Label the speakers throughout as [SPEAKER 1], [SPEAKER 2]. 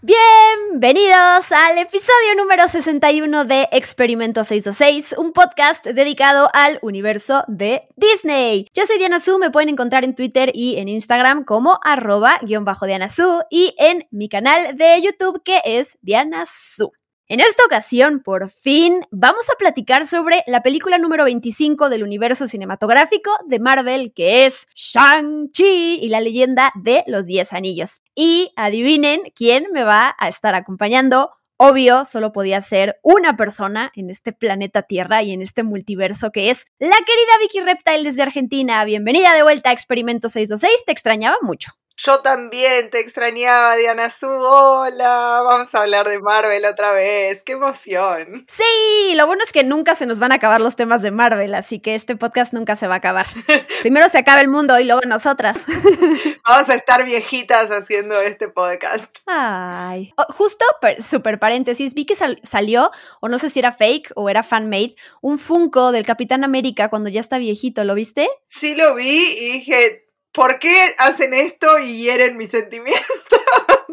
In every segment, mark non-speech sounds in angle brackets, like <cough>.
[SPEAKER 1] Bienvenidos al episodio número 61 de Experimento 626, un podcast dedicado al universo de Disney. Yo soy Diana Su, me pueden encontrar en Twitter y en Instagram como arroba guion bajo Diana Su y en mi canal de YouTube que es Diana Su. En esta ocasión, por fin, vamos a platicar sobre la película número 25 del universo cinematográfico de Marvel, que es Shang-Chi y la leyenda de los 10 anillos. Y adivinen quién me va a estar acompañando. Obvio, solo podía ser una persona en este planeta Tierra y en este multiverso que es la querida Vicky Reptile desde Argentina. Bienvenida de vuelta a Experimento 626, te extrañaba mucho.
[SPEAKER 2] Yo también te extrañaba, Diana Su. Hola, vamos a hablar de Marvel otra vez. ¡Qué emoción!
[SPEAKER 1] Sí, lo bueno es que nunca se nos van a acabar los temas de Marvel, así que este podcast nunca se va a acabar. <laughs> Primero se acaba el mundo y luego nosotras. <laughs>
[SPEAKER 2] vamos a estar viejitas haciendo este podcast.
[SPEAKER 1] Ay. Oh, justo, super paréntesis, vi que sal salió, o no sé si era fake o era fan-made, un Funko del Capitán América cuando ya está viejito. ¿Lo viste?
[SPEAKER 2] Sí, lo vi y dije ¿por qué hacen esto y hieren mis sentimientos?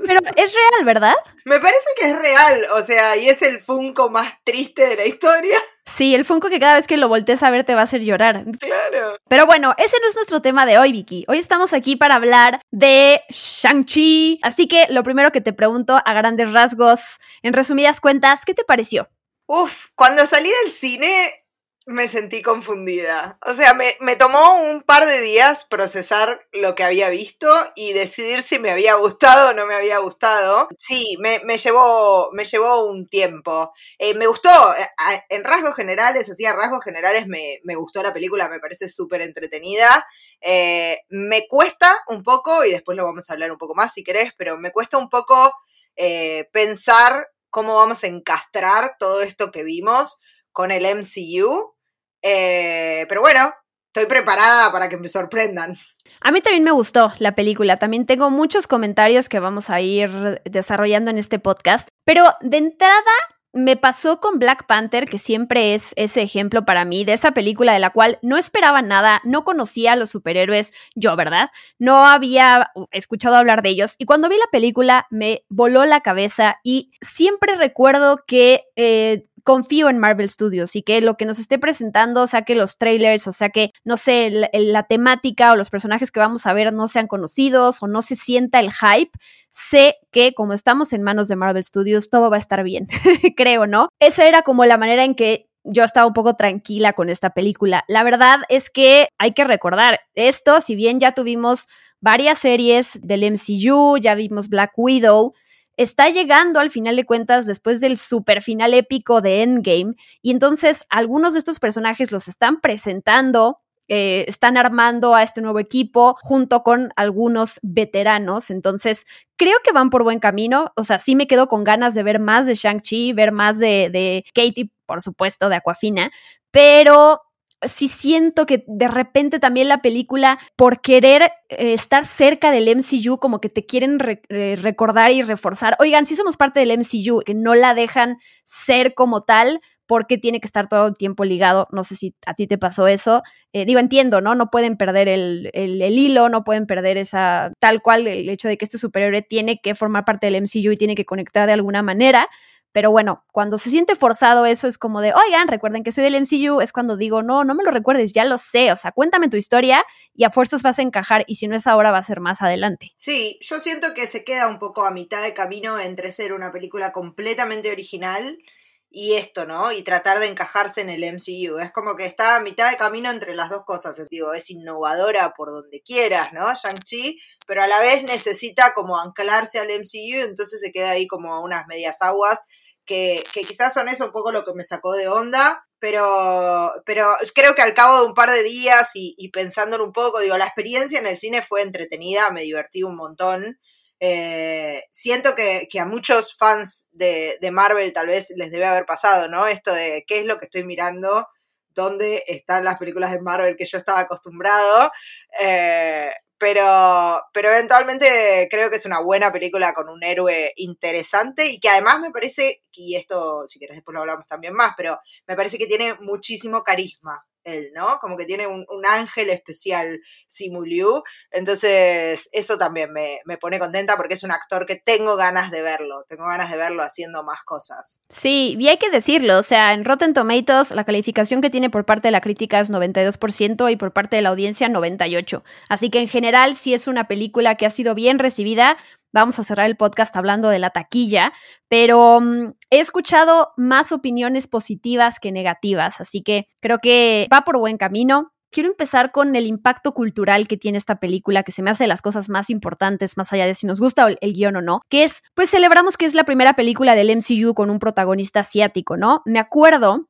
[SPEAKER 1] Pero es real, ¿verdad?
[SPEAKER 2] Me parece que es real, o sea, y es el Funko más triste de la historia.
[SPEAKER 1] Sí, el Funko que cada vez que lo voltees a ver te va a hacer llorar.
[SPEAKER 2] Claro.
[SPEAKER 1] Pero bueno, ese no es nuestro tema de hoy, Vicky. Hoy estamos aquí para hablar de Shang-Chi. Así que lo primero que te pregunto a grandes rasgos, en resumidas cuentas, ¿qué te pareció?
[SPEAKER 2] Uf, cuando salí del cine me sentí confundida. O sea, me, me, tomó un par de días procesar lo que había visto y decidir si me había gustado o no me había gustado. Sí, me, me llevó, me llevó un tiempo. Eh, me gustó, eh, en rasgos generales, así rasgos generales me, me gustó la película, me parece súper entretenida. Eh, me cuesta un poco, y después lo vamos a hablar un poco más si querés, pero me cuesta un poco pensar cómo vamos a encastrar todo esto que vimos con el MCU eh, pero bueno, estoy preparada para que me sorprendan.
[SPEAKER 1] A mí también me gustó la película, también tengo muchos comentarios que vamos a ir desarrollando en este podcast, pero de entrada me pasó con Black Panther, que siempre es ese ejemplo para mí de esa película de la cual no esperaba nada, no conocía a los superhéroes, yo, ¿verdad? No había escuchado hablar de ellos. Y cuando vi la película me voló la cabeza y siempre recuerdo que eh, confío en Marvel Studios y que lo que nos esté presentando, o sea que los trailers, o sea que, no sé, la, temática o los personajes que vamos a ver no sean conocidos o no se sienta el hype, sé que como estamos en manos de Marvel Studios, todo va a estar bien, <laughs> creo, ¿no? Esa era como la manera en que yo estaba un poco tranquila con esta película. La verdad es que hay que recordar esto, si bien ya tuvimos varias series del MCU, ya vimos Black Widow, está llegando al final de cuentas después del super final épico de Endgame y entonces algunos de estos personajes los están presentando eh, están armando a este nuevo equipo junto con algunos veteranos. Entonces, creo que van por buen camino. O sea, sí me quedo con ganas de ver más de Shang-Chi, ver más de, de Katie, por supuesto, de Aquafina, pero sí siento que de repente también la película, por querer eh, estar cerca del MCU, como que te quieren eh, recordar y reforzar, oigan, si somos parte del MCU, que no la dejan ser como tal, porque tiene que estar todo el tiempo ligado. No sé si a ti te pasó eso. Eh, digo, entiendo, ¿no? No pueden perder el, el, el, hilo, no pueden perder esa, tal cual, el hecho de que este superhéroe tiene que formar parte del MCU y tiene que conectar de alguna manera. Pero bueno, cuando se siente forzado eso es como de, oigan, recuerden que soy del MCU, es cuando digo, no, no me lo recuerdes, ya lo sé, o sea, cuéntame tu historia y a fuerzas vas a encajar y si no es ahora va a ser más adelante.
[SPEAKER 2] Sí, yo siento que se queda un poco a mitad de camino entre ser una película completamente original y esto, ¿no? Y tratar de encajarse en el MCU. Es como que está a mitad de camino entre las dos cosas. Digo, es innovadora por donde quieras, ¿no? Shang-Chi, pero a la vez necesita como anclarse al MCU, entonces se queda ahí como unas medias aguas que, quizás son eso un poco lo que me sacó de onda, pero, pero creo que al cabo de un par de días y, y pensándolo un poco, digo, la experiencia en el cine fue entretenida, me divertí un montón. Eh, siento que, a muchos fans de, Marvel tal vez les debe haber pasado, ¿no? Esto de qué es lo que estoy mirando, dónde están las películas de Marvel que yo estaba acostumbrado. Eh, pero, pero eventualmente creo que es una buena película con un héroe interesante y que además me parece, y esto si quieres después lo hablamos también más, pero me parece que tiene muchísimo carisma él, ¿no? Como que tiene un, ángel especial, Simu Liu. Entonces, eso también me, me, pone contenta porque es un actor que tengo ganas de verlo. Tengo ganas de verlo haciendo más cosas.
[SPEAKER 1] Sí, y hay que decirlo. O sea, en Rotten Tomatoes, la calificación que tiene por parte de la crítica es 92% y por parte de la audiencia 98%. Así que en general, sí es una película que ha sido bien recibida vamos a cerrar el podcast hablando de la taquilla, pero mm, he escuchado más opiniones positivas que negativas, así que creo que va por buen camino. Quiero empezar con el impacto cultural que tiene esta película, que se me hace de las cosas más importantes, más allá de si nos gusta el, el guion o no, que es, pues celebramos que es la primera película del MCU con un protagonista asiático, ¿no? Me acuerdo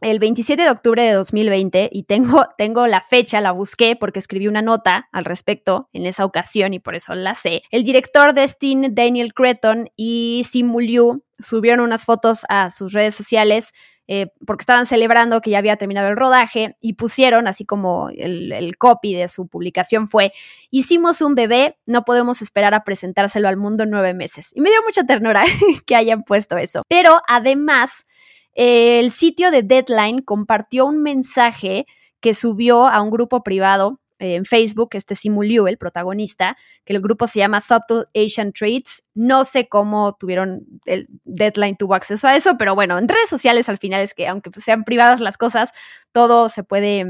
[SPEAKER 1] el 27 de octubre de 2020 y tengo, <laughs> tengo la fecha, la busqué porque escribí una nota al respecto en esa ocasión y por eso la sé. El director de Steam, Daniel Creton y Simu Liu subieron unas fotos a sus redes sociales eh, porque estaban celebrando que ya había terminado el rodaje y pusieron, así como el, el, copy de su publicación fue, hicimos un bebé, no podemos esperar a presentárselo al mundo en nueve meses. Y me dio mucha ternura <laughs> que hayan puesto eso. Pero además el sitio de Deadline compartió un mensaje que subió a un grupo privado eh, en Facebook, este Simuliu, el protagonista, que el grupo se llama Subtle Asian Traits. No sé cómo tuvieron, el Deadline tuvo acceso a eso, pero bueno, en redes sociales al final es que aunque sean privadas las cosas, todo se puede,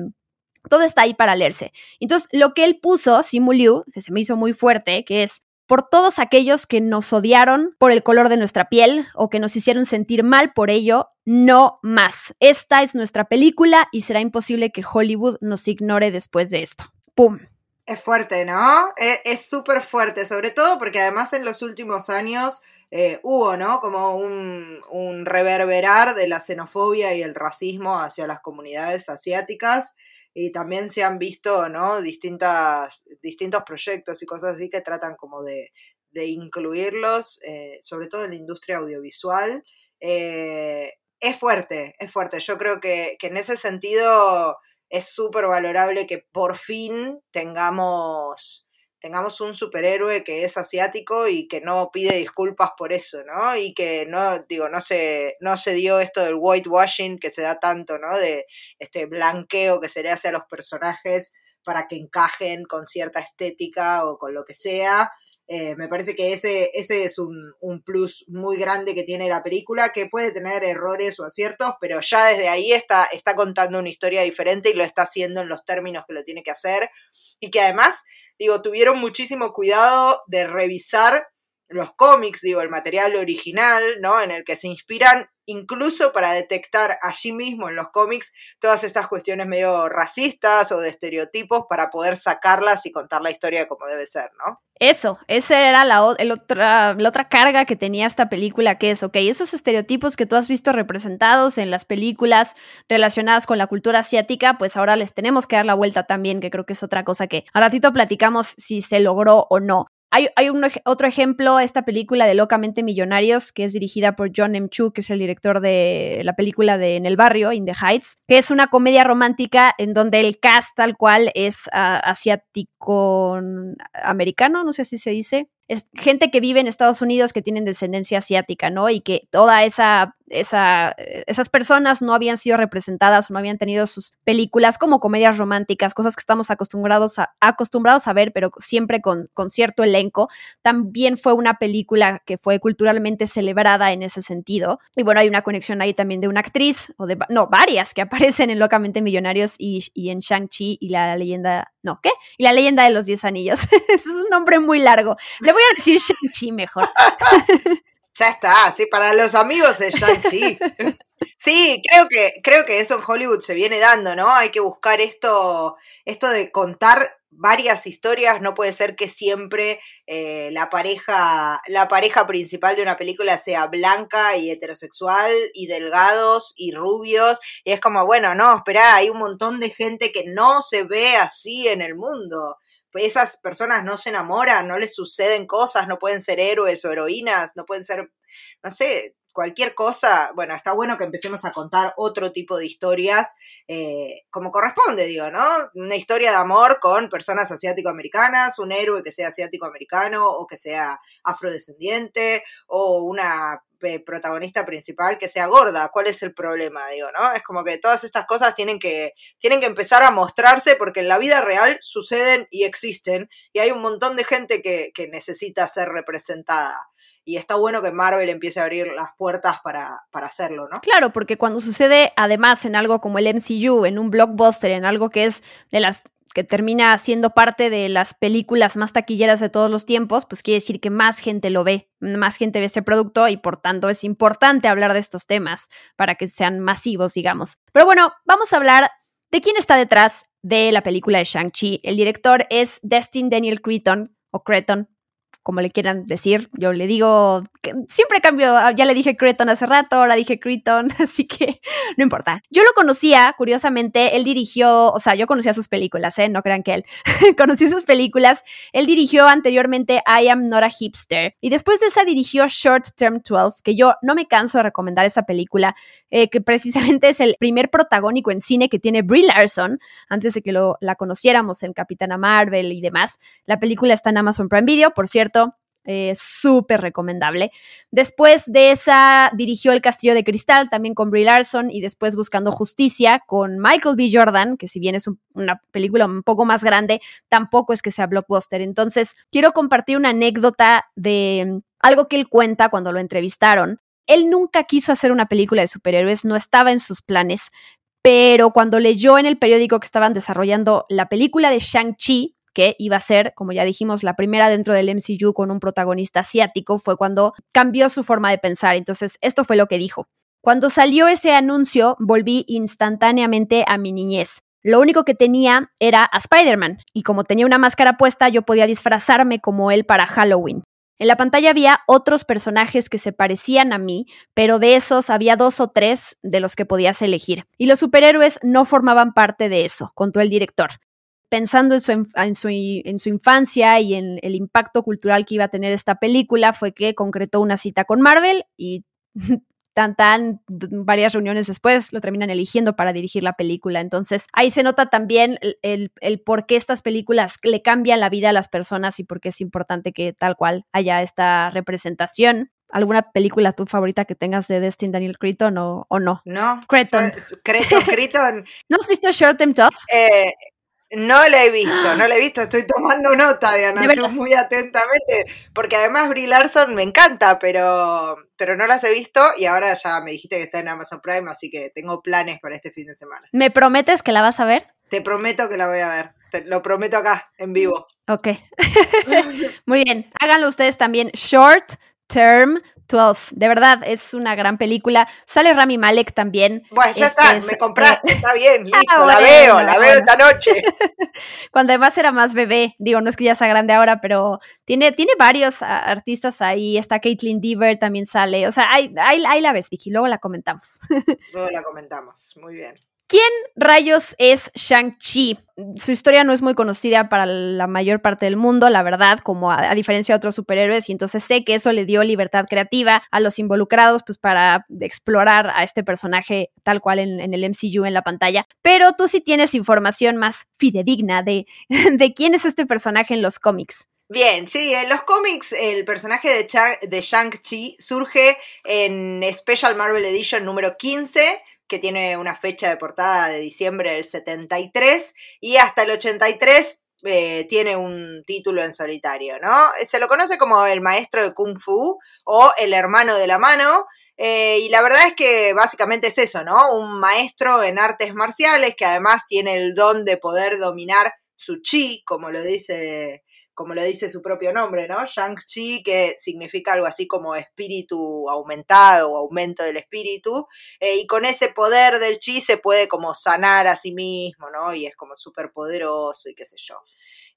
[SPEAKER 1] todo está ahí para leerse. Entonces, lo que él puso, Simuliu, que se me hizo muy fuerte, que es, por todos aquellos que nos odiaron por el color de nuestra piel o que nos hicieron sentir mal por ello, no más. Esta es nuestra película y será imposible que Hollywood nos ignore después de esto. ¡Pum!
[SPEAKER 2] Es fuerte, ¿no? E, es súper fuerte, sobre todo porque además en los últimos años eh, hubo, ¿no? Como un, un reverberar de la xenofobia y el racismo hacia las comunidades asiáticas y también se han visto, ¿no? Distintas, distintos proyectos y cosas así que tratan como de, incluirlos, eh, sobre todo en la industria audiovisual. Eh, es fuerte, es fuerte. Yo creo que, que en ese sentido es súper valorable que por fin tengamos tengamos un superhéroe que es asiático y que no pide disculpas por eso, ¿no? Y que no, digo, no se, no se dio esto del whitewashing que se da tanto, ¿no? De este blanqueo que se le hace a los personajes para que encajen con cierta estética o con lo que sea. Eh, me parece que ese, ese es un, un, plus muy grande que tiene la película, que puede tener errores o aciertos, pero ya desde ahí está, está contando una historia diferente y lo está haciendo en los términos que lo tiene que hacer. Y que además, digo, tuvieron muchísimo cuidado de revisar los cómics, digo, el material original, ¿no? En el que se inspiran incluso para detectar allí mismo en los cómics todas estas cuestiones medio racistas o de estereotipos para poder sacarlas y contar la historia como debe ser, ¿no?
[SPEAKER 1] Eso, esa era la, otra, la otra carga que tenía esta película, que es, ok, esos estereotipos que tú has visto representados en las películas relacionadas con la cultura asiática, pues ahora les tenemos que dar la vuelta también, que creo que es otra cosa que a ratito platicamos si se logró o no. Hay, un, otro ejemplo, esta película de Locamente Millonarios, que es dirigida por John M. Chu, que es el director de la película de En el Barrio, In the Heights, que es una comedia romántica en donde el cast tal cual es uh, asiático-americano, no sé si se dice, es gente que vive en Estados Unidos que tienen descendencia asiática, ¿no? Y que toda esa, esa, esas personas no habían sido representadas o no habían tenido sus películas como comedias románticas, cosas que estamos acostumbrados a, acostumbrados a ver, pero siempre con, con cierto elenco. También fue una película que fue culturalmente celebrada en ese sentido. Y bueno, hay una conexión ahí también de una actriz, o de, no, varias que <laughs> aparecen en Locamente Millonarios y, y en Shang-Chi y la leyenda no, ¿qué? Y la leyenda de los diez anillos. <laughs> es un nombre muy largo. Le voy a decir Shang-Chi mejor. <laughs>
[SPEAKER 2] ya está, sí, para los amigos es Shang-Chi. <laughs> Sí, creo que, creo que eso en Hollywood se viene dando, ¿no? Hay que buscar esto, esto de contar varias historias, no puede ser que siempre eh, la pareja, la pareja principal de una película sea blanca y heterosexual y delgados y rubios. Y es como, bueno, no, espera, hay un montón de gente que no se ve así en el mundo. Esas personas no se enamoran, no les suceden cosas, no pueden ser héroes o heroínas, no pueden ser, no sé, cualquier cosa, bueno, está bueno que empecemos a contar otro tipo de historias eh, como corresponde, digo, ¿no? Una historia de amor con personas asiático-americanas, un héroe que sea asiático-americano o que sea afrodescendiente, o una eh, protagonista principal que sea gorda. ¿Cuál es el problema? Digo, ¿no? Es como que todas estas cosas tienen que, tienen que empezar a mostrarse porque en la vida real suceden y existen y hay un montón de gente que, que necesita ser representada y está bueno que Marvel empiece a abrir las puertas para, para hacerlo, ¿no?
[SPEAKER 1] Claro, porque cuando sucede además en algo como el MCU, en un blockbuster, en algo que es de las que termina siendo parte de las películas más taquilleras de todos los tiempos, pues quiere decir que más gente lo ve, más gente ve ese producto y por tanto es importante hablar de estos temas para que sean masivos, digamos. Pero bueno, vamos a hablar de quién está detrás de la película de Shang-Chi. El director es Destin Daniel Cretton, o Creton, como le quieran decir. Yo le digo, siempre cambio, ah, ya le dije Creton hace rato, ahora dije Creton, <laughs> así que no importa. Yo lo conocía, curiosamente, él dirigió, o sea, yo conocía sus películas, ¿eh? No crean que él. <laughs> Conocí sus películas. Él dirigió anteriormente I Am Not a Hipster y después de esa dirigió Short Term 12, que yo no me canso de recomendar esa película, eh, que precisamente es el primer protagónico en cine que tiene Brie Larson, antes de que lo, la conociéramos en Capitana Marvel y demás. La película está en Amazon Prime Video, por cierto eh, súper recomendable. Después de esa, dirigió El Castillo de Cristal, también con Brie Larson, y después Buscando Justicia con Michael B. Jordan, que si bien es una película un poco más grande, tampoco es que sea blockbuster. Entonces, quiero compartir una anécdota de algo que él cuenta cuando lo entrevistaron. Él nunca quiso hacer una película de superhéroes, no estaba en sus planes, pero cuando leyó en el periódico que estaban desarrollando la película de Shang-Chi, que iba a ser, como ya dijimos, la primera dentro del MCU con un protagonista asiático, fue cuando cambió su forma de pensar. Entonces, esto fue lo que dijo. Cuando salió ese anuncio, volví instantáneamente a mi niñez. Lo único que tenía era a Spider-Man, y como tenía una máscara puesta, yo podía disfrazarme como él para Halloween. En la pantalla había otros personajes que se parecían a mí, pero de esos había dos o tres de los que podías elegir. Y los superhéroes no formaban parte de eso, contó el director pensando en su, en, su, en su, infancia y en el impacto cultural que iba a tener esta película, fue que concretó una cita con Marvel y <laughs> tan tan varias reuniones después lo terminan eligiendo para dirigir la película. Entonces ahí se nota también el, el, por qué estas películas le cambian la vida a las personas y por qué es importante que tal cual haya esta representación. ¿Alguna película tu favorita que tengas de Destin Daniel Cretton o, o no?
[SPEAKER 2] No. Creton, Creton. <laughs>
[SPEAKER 1] ¿No has visto Short Term Tough?
[SPEAKER 2] Eh, no la he visto, no la he <gasps> visto, estoy tomando nota de Ana muy atentamente, porque además Brie Larson me encanta, pero, pero no las he visto y ahora ya me dijiste que está en Amazon Prime, así que tengo planes para este fin de semana.
[SPEAKER 1] ¿Me prometes que la vas a ver?
[SPEAKER 2] Te prometo que la voy a ver, te lo prometo acá, en vivo.
[SPEAKER 1] Ok, <laughs> muy bien, háganlo ustedes también, Short Term 12. De verdad, es una gran película. Sale Rami Malek también.
[SPEAKER 2] Bueno, ya está, me compraste, está bien, <laughs> listo, ah, la veo, la veo esta noche. <laughs>
[SPEAKER 1] Cuando además era más bebé, digo, no es que ya sea grande ahora, pero tiene, tiene varios artistas ahí. Está Caitlin Deaver, también sale. O sea, ahí, ahí la ves, Vicky, luego la comentamos. <laughs>
[SPEAKER 2] luego la comentamos, muy bien.
[SPEAKER 1] ¿Quién rayos es Shang-Chi? Su historia no es muy conocida para la mayor parte del mundo, la verdad, como a, diferencia de otros superhéroes, y entonces sé que eso le dio libertad creativa a los involucrados, pues para explorar a este personaje tal cual en, el MCU en la pantalla. Pero tú sí tienes información más fidedigna de, <laughs> de quién es este personaje en los cómics.
[SPEAKER 2] Bien, sí, en los cómics el personaje de, de Shang-Chi surge en Special Marvel Edition número 15 que tiene una fecha de portada de diciembre del 73 y hasta el 83 eh, tiene un título en solitario, ¿no? Se lo conoce como el maestro de Kung Fu o el hermano de la mano. Eh, y la verdad es que básicamente es eso, ¿no? Un maestro en artes marciales que además tiene el don de poder dominar su chi, como lo dice como lo dice su propio nombre, ¿no? Shang-Chi, que significa algo así como espíritu aumentado o aumento del espíritu, eh, y con ese poder del chi se puede como sanar a sí mismo, ¿no? Y es como súper poderoso y qué sé yo.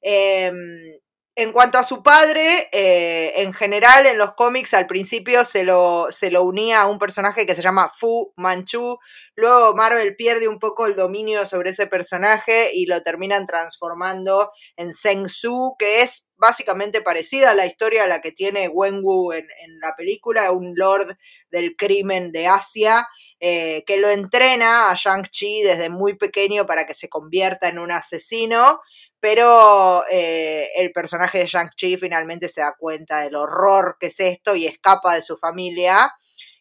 [SPEAKER 2] Em, en cuanto a su padre, eh, en general en los cómics al principio se lo, se lo unía a un personaje que se llama Fu Manchu. Luego Marvel pierde un poco el dominio sobre ese personaje y lo terminan transformando en Zheng Su, que es básicamente parecida a la historia a la que tiene Wenwu en, en la película, un lord del crimen de Asia. Eh, que lo entrena a Shang-Chi desde muy pequeño para que se convierta en un asesino pero eh, el personaje de Shang-Chi finalmente se da cuenta del horror que es esto y escapa de su familia.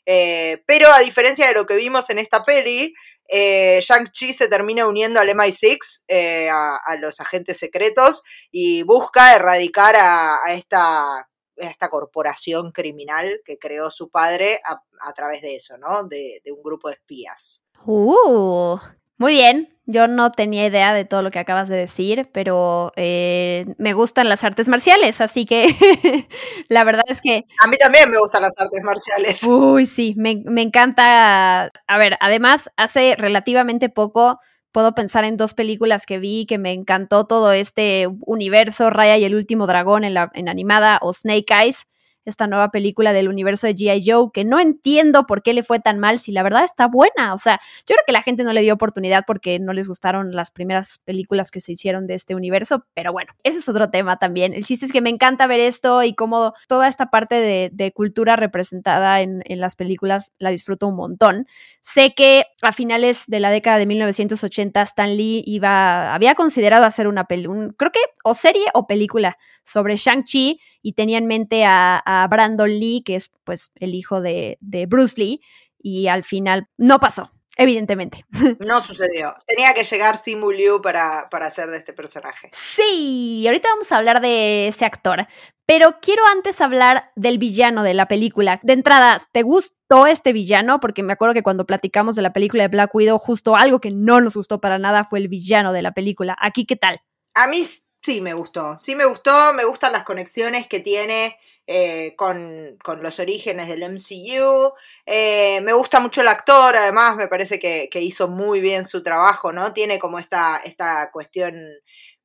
[SPEAKER 2] Eh, pero a diferencia de lo que vimos en esta peli, eh, Shang-Chi se termina uniendo al MI6, a, los agentes secretos, y busca erradicar a, esta, esta, corporación criminal que creó su padre a, través de eso, ¿no? De, de, un grupo de espías.
[SPEAKER 1] Uh, muy bien, yo no tenía idea de todo lo que acabas de decir, pero eh, me gustan las artes marciales, así que <laughs> la verdad es que...
[SPEAKER 2] A mí también me gustan las artes marciales.
[SPEAKER 1] Uy, sí, me, me encanta. A ver, además, hace relativamente poco puedo pensar en dos películas que vi que me encantó todo este universo, Raya y el último dragón en, la, en animada o Snake Eyes esta nueva película del universo de G.I. Joe, que no entiendo por qué le fue tan mal si la verdad está buena. O sea, yo creo que la gente no le dio oportunidad porque no les gustaron las primeras películas que se hicieron de este universo, pero bueno, ese es otro tema también. El chiste es que me encanta ver esto y cómo toda esta parte de, cultura representada en, las películas la disfruto un montón. Sé que a finales de la década de 1980 Stan Lee iba, había considerado hacer una película, creo que o serie o película sobre Shang-Chi y tenía en mente a, Brandon Lee, que es pues el hijo de, Bruce Lee, y al final no pasó, evidentemente. <laughs>
[SPEAKER 2] No sucedió. Tenía que llegar Simu Liu para, para hacer de este personaje.
[SPEAKER 1] Sí, ahorita vamos a hablar de ese actor. Pero quiero antes hablar del villano de la película. De entrada, ¿te gustó este villano? Porque me acuerdo que cuando platicamos de la película de Black Widow, justo algo que no nos gustó para nada fue el villano de la película. Aquí, ¿qué tal?
[SPEAKER 2] A mí Sí, me gustó. Sí, me gustó. Me gustan las conexiones que tiene eh, con, los orígenes del MCU. Eh, me gusta mucho el actor, además, me parece que, hizo muy bien su trabajo, ¿no? Tiene como esta, esta cuestión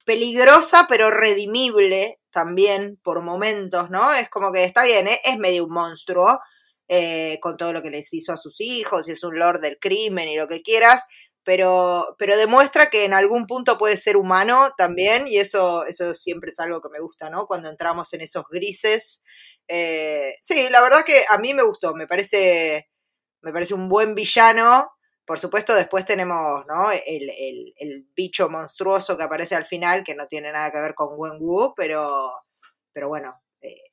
[SPEAKER 2] peligrosa, pero redimible también por momentos, ¿no? Es como que está bien, ¿eh? es medio un monstruo. con todo lo que les hizo a sus hijos, y es un lord del crimen y lo que quieras, pero, pero demuestra que en algún punto puede ser humano también, y eso, eso siempre es algo que me gusta, ¿no? Cuando entramos en esos grises. Eh, sí, la verdad que a mí me gustó, me parece, me parece un buen villano. Por supuesto, después tenemos ¿no? el, el, bicho monstruoso que aparece al final, que no tiene nada que ver con Wen Wu, pero, pero bueno, eh,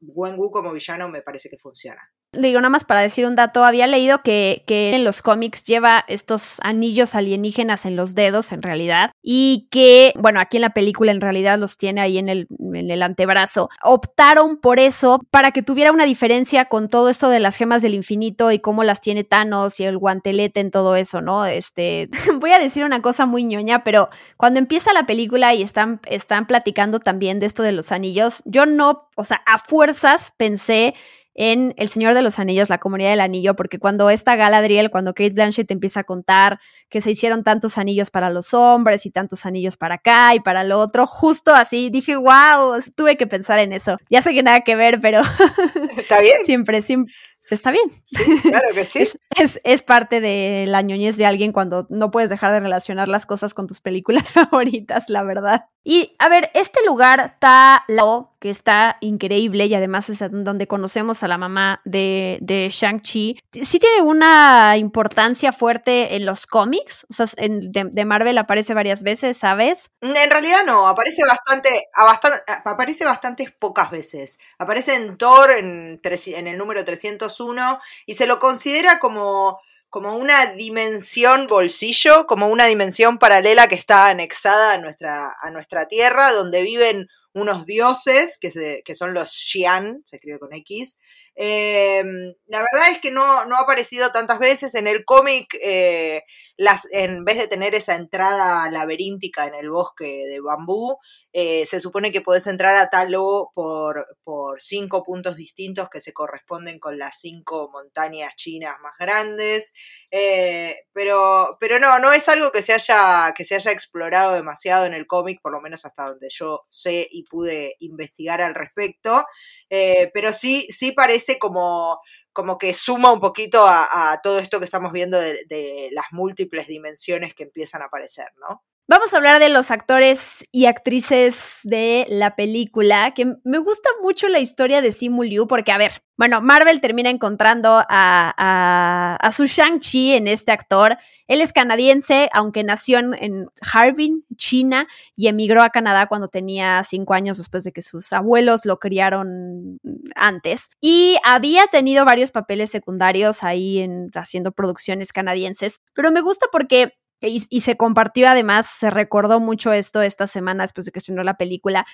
[SPEAKER 2] Wen Wu como villano me parece que funciona.
[SPEAKER 1] Digo, nada más para decir un dato, había leído que, que, en los cómics lleva estos anillos alienígenas en los dedos, en realidad, y que, bueno, aquí en la película en realidad los tiene ahí en el, en el antebrazo. Optaron por eso para que tuviera una diferencia con todo esto de las gemas del infinito y cómo las tiene Thanos y el guantelete en todo eso, ¿no? Este, <laughs> voy a decir una cosa muy ñoña, pero cuando empieza la película y están, están platicando también de esto de los anillos, yo no, o sea, a fuerzas pensé en El Señor de los Anillos, la comunidad del anillo, porque cuando esta Galadriel, cuando Kate Blanchett empieza a contar que se hicieron tantos anillos para los hombres y tantos anillos para acá y para lo otro, justo así dije, wow, tuve que pensar en eso. Ya sé que nada que ver, pero... <laughs>
[SPEAKER 2] Está bien.
[SPEAKER 1] siempre, siempre, está bien.
[SPEAKER 2] claro que sí. <laughs>
[SPEAKER 1] Es, es, parte de la ñoñez de alguien cuando no puedes dejar de relacionar las cosas con tus películas <laughs> favoritas, la verdad. Y a ver, este lugar está que está increíble y además es donde conocemos a la mamá de, de Shang-Chi. Sí tiene una importancia fuerte en los cómics, o sea, de, Marvel aparece varias veces, ¿sabes?
[SPEAKER 2] En realidad no, aparece bastante, aparece bastantes pocas veces. Aparece en Thor en, en el número 301 y se lo considera como como una dimensión bolsillo, como una dimensión paralela que está anexada a nuestra, a nuestra tierra, donde viven unos dioses, que, se, que son los Xian, se escribe con X. Em, la verdad es que no, no, ha aparecido tantas veces en el cómic, eh, las, en vez de tener esa entrada laberíntica en el bosque de bambú, eh, se supone que puedes entrar a Talo por, por cinco puntos distintos que se corresponden con las cinco montañas chinas más grandes. Eh, pero, pero no, no es algo que se haya, que se haya explorado demasiado en el cómic, por lo menos hasta donde yo sé pude investigar al respecto, eh, pero sí, sí parece como, como que suma un poquito a, todo esto que estamos viendo de las múltiples dimensiones que empiezan a aparecer, ¿no?
[SPEAKER 1] Vamos a hablar de los actores y actrices de la película, que me gusta mucho la historia de Simu Liu, porque, a ver, bueno, Marvel termina encontrando a, a, su Shang-Chi en este actor. Él es canadiense, aunque nació en, Harbin, China, y emigró a Canadá cuando tenía cinco años después de que sus abuelos lo criaron antes. Y había tenido varios papeles secundarios ahí en, haciendo producciones canadienses, pero me gusta porque y, se compartió además, se recordó mucho esto esta semana después de que estrenó la película,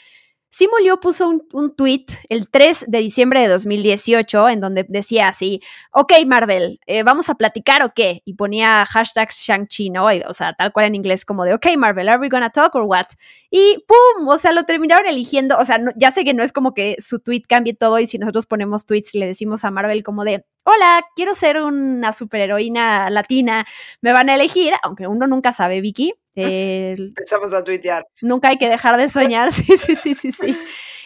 [SPEAKER 1] Simulio puso un, tweet el 3 de diciembre de 2018 en donde decía así, ok Marvel, eh, ¿vamos a platicar o qué? Y ponía hashtag Shang-Chi, ¿no? O sea, tal cual en inglés como de, ok Marvel, ¿are we gonna talk or what? Y ¡pum! O sea, lo terminaron eligiendo, o sea, ya sé que no es como que su tweet cambie todo y si nosotros ponemos tweets le decimos a Marvel como de, hola, quiero ser una superheroína latina, me van a elegir, aunque uno nunca sabe, Vicky. <laughs>
[SPEAKER 2] Empezamos a tuitear.
[SPEAKER 1] Nunca hay que dejar de soñar, <laughs> sí, sí, sí, sí, sí.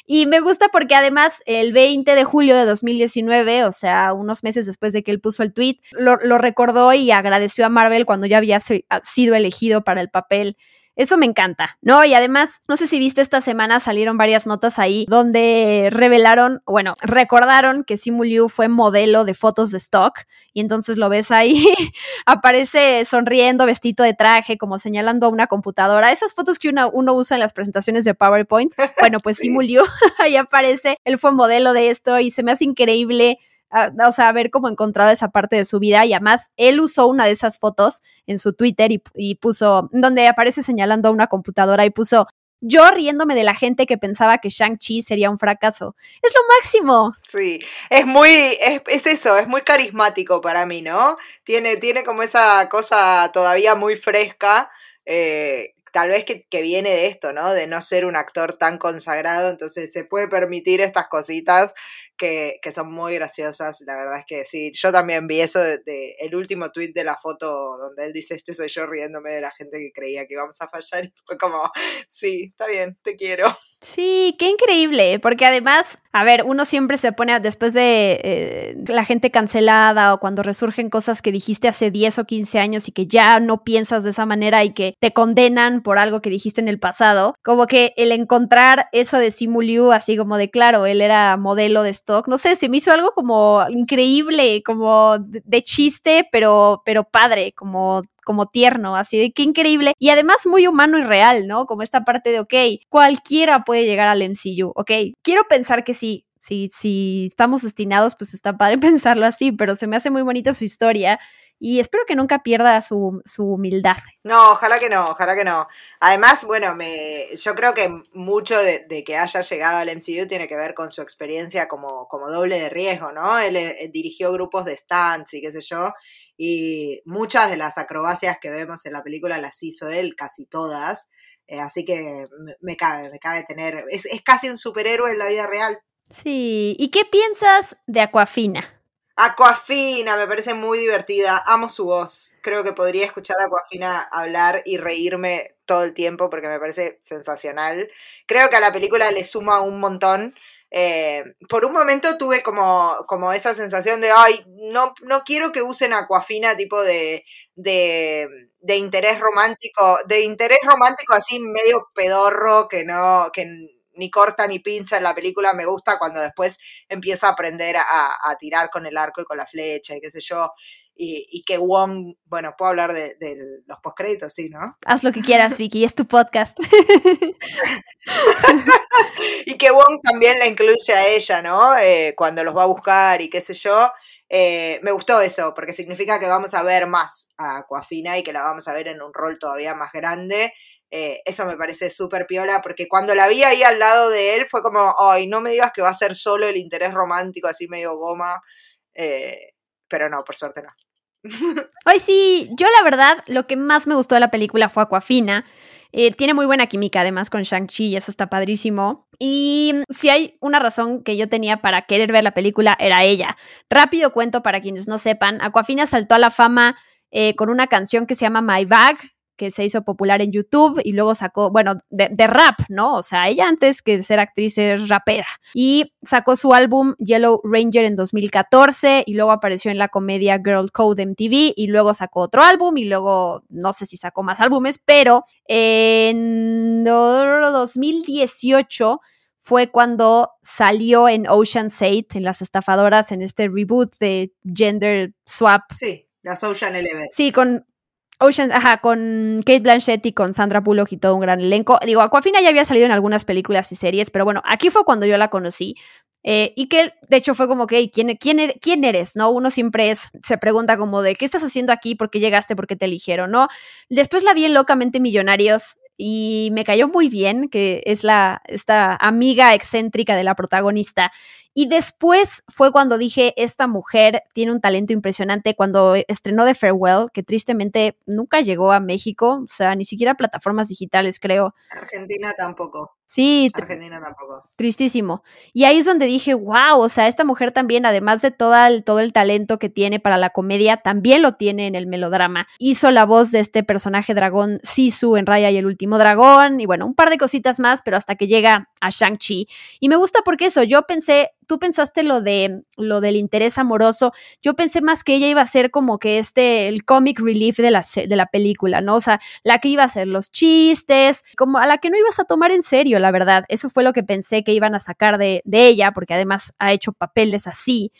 [SPEAKER 1] Y me gusta porque además el 20 de julio de 2019, o sea, unos meses después de que él puso el tweet, lo, lo recordó y agradeció a Marvel cuando ya había sido elegido para el papel eso me encanta, ¿no? Y además, no sé si viste esta semana, salieron varias notas ahí donde revelaron, bueno, recordaron que Simu Liu fue modelo de fotos de stock y entonces lo ves ahí, <laughs> aparece sonriendo, vestido de traje, como señalando a una computadora. Esas fotos que uno, uno usa en las presentaciones de PowerPoint. Bueno, pues <laughs> Simu Liu <laughs> ahí aparece, él fue modelo de esto y se me hace increíble o sea, haber como encontrado esa parte de su vida y además él usó una de esas fotos en su Twitter y, puso, donde aparece señalando a una computadora y puso, yo riéndome de la gente que pensaba que Shang-Chi sería un fracaso. Es lo máximo.
[SPEAKER 2] Sí, es muy, es, es, eso, es muy carismático para mí, ¿no? Tiene, tiene como esa cosa todavía muy fresca. Eh, tal vez que, que, viene de esto, ¿no? De no ser un actor tan consagrado, entonces se puede permitir estas cositas que, son muy graciosas. La verdad es que sí, yo también vi eso de, el último tweet de la foto donde él dice, este soy yo riéndome de la gente que creía que íbamos a fallar. Y fue como, sí, está bien, te quiero.
[SPEAKER 1] Sí, qué increíble, porque además, a ver, uno siempre se pone después de eh, la gente cancelada o cuando resurgen cosas que dijiste hace 10 o 15 años y que ya no piensas de esa manera y que te condenan por algo que dijiste en el pasado, como que el encontrar eso de Simuliu, así como de claro, él era modelo de no sé, se me hizo algo como increíble, como de, chiste, pero, pero padre, como como tierno, así de qué increíble y además muy humano y real, ¿no? Como esta parte de, ok, cualquiera puede llegar al MCU, ok, quiero pensar que sí, si, si estamos destinados, pues está padre <laughs> pensarlo así, pero se me hace muy bonita su historia y espero que nunca pierda su, humildad.
[SPEAKER 2] No, ojalá que no, ojalá que no. Además, bueno, me, yo creo que mucho de, que haya llegado al MCU tiene que ver con su experiencia como, como doble de riesgo, ¿no? Él, eh, dirigió grupos de stands y qué sé yo, y muchas de las acrobacias que vemos en la película las hizo él, casi todas. Eh, así que me, cabe, me cabe tener. Es, es casi un superhéroe en la vida real.
[SPEAKER 1] Sí, ¿y qué piensas de Aquafina?
[SPEAKER 2] Aquafina, me parece muy divertida, amo su voz. Creo que podría escuchar a Aquafina hablar y reírme todo el tiempo porque me parece sensacional. Creo que a la película le suma un montón. Eh, por un momento tuve como, como esa sensación de, ay, no, no quiero que usen Aquafina tipo de, de, de interés romántico, de interés romántico así medio pedorro que no, que ni corta ni pincha en la película, me gusta cuando después empieza a aprender a, tirar con el arco y con la flecha y qué sé yo. Y, que Wong, bueno, puedo hablar de, los postcréditos, sí, ¿no?
[SPEAKER 1] Haz lo que quieras, Vicky, es tu podcast. <laughs>
[SPEAKER 2] y que Wong también la incluye a ella, ¿no? Eh, cuando los va a buscar y qué sé yo. Eh, me gustó eso, porque significa que vamos a ver más a Aquafina y que la vamos a ver en un rol todavía más grande eh, eso me parece súper piola, porque cuando la vi ahí al lado de él fue como, ay, no me digas que va a ser solo el interés romántico, así medio goma. Eh, pero no, por suerte no. <laughs>
[SPEAKER 1] Ay, sí, yo la verdad, lo que más me gustó de la película fue Aquafina. Eh, tiene muy buena química además con Shang-Chi eso está padrísimo. Y si hay una razón que yo tenía para querer ver la película, era ella. Rápido cuento para quienes no sepan, Aquafina saltó a la fama con una canción que se llama My Bag, que se hizo popular en YouTube y luego sacó, bueno, de, de rap, ¿no? O sea, ella antes que ser actriz es rapera. Y sacó su álbum Yellow Ranger en 2014 y luego apareció en la comedia Girl Code MTV y luego sacó otro álbum y luego no sé si sacó más álbumes, pero en 2018 fue cuando salió en Ocean's 8, en las estafadoras, en este reboot de Gender Swap.
[SPEAKER 2] Sí, las Ocean Eleven.
[SPEAKER 1] Sí, con Ocean's, ajá, con Kate Blanchett y con Sandra Bullock y todo un gran elenco. Digo, Aquafina ya había salido en algunas películas y series, pero bueno, aquí fue cuando yo la conocí. Eh, y que de hecho fue como que, ¿quién, quién, er-, ¿quién eres? ¿No? Uno siempre es, se pregunta como de, ¿qué estás haciendo aquí? ¿Por qué llegaste? ¿Por qué te eligieron? ¿No? Después la vi en Locamente Millonarios y me cayó muy bien, que es la, esta amiga excéntrica de la protagonista. Y después fue cuando dije, esta mujer tiene un talento impresionante cuando estrenó The Farewell, que tristemente nunca llegó a México, o sea, ni siquiera a plataformas digitales, creo.
[SPEAKER 2] Argentina tampoco.
[SPEAKER 1] Sí,
[SPEAKER 2] Argentina tampoco.
[SPEAKER 1] Tristísimo. Y ahí es donde dije, wow, o sea, esta mujer también, además de todo el, todo el talento que tiene para la comedia, también lo tiene en el melodrama. Hizo la voz de este personaje dragón Sisu en Raya y el último dragón, y bueno, un par de cositas más, pero hasta que llega a Shang-Chi. Y me gusta porque eso, yo pensé, tú pensaste lo de lo del interés amoroso, yo pensé más que ella iba a ser como que este, el comic relief de la, de la película, ¿no? O sea, la que iba a hacer los chistes, como a la que no ibas a tomar en serio, la verdad. Eso fue lo que pensé que iban a sacar de, de ella, porque además ha hecho papeles así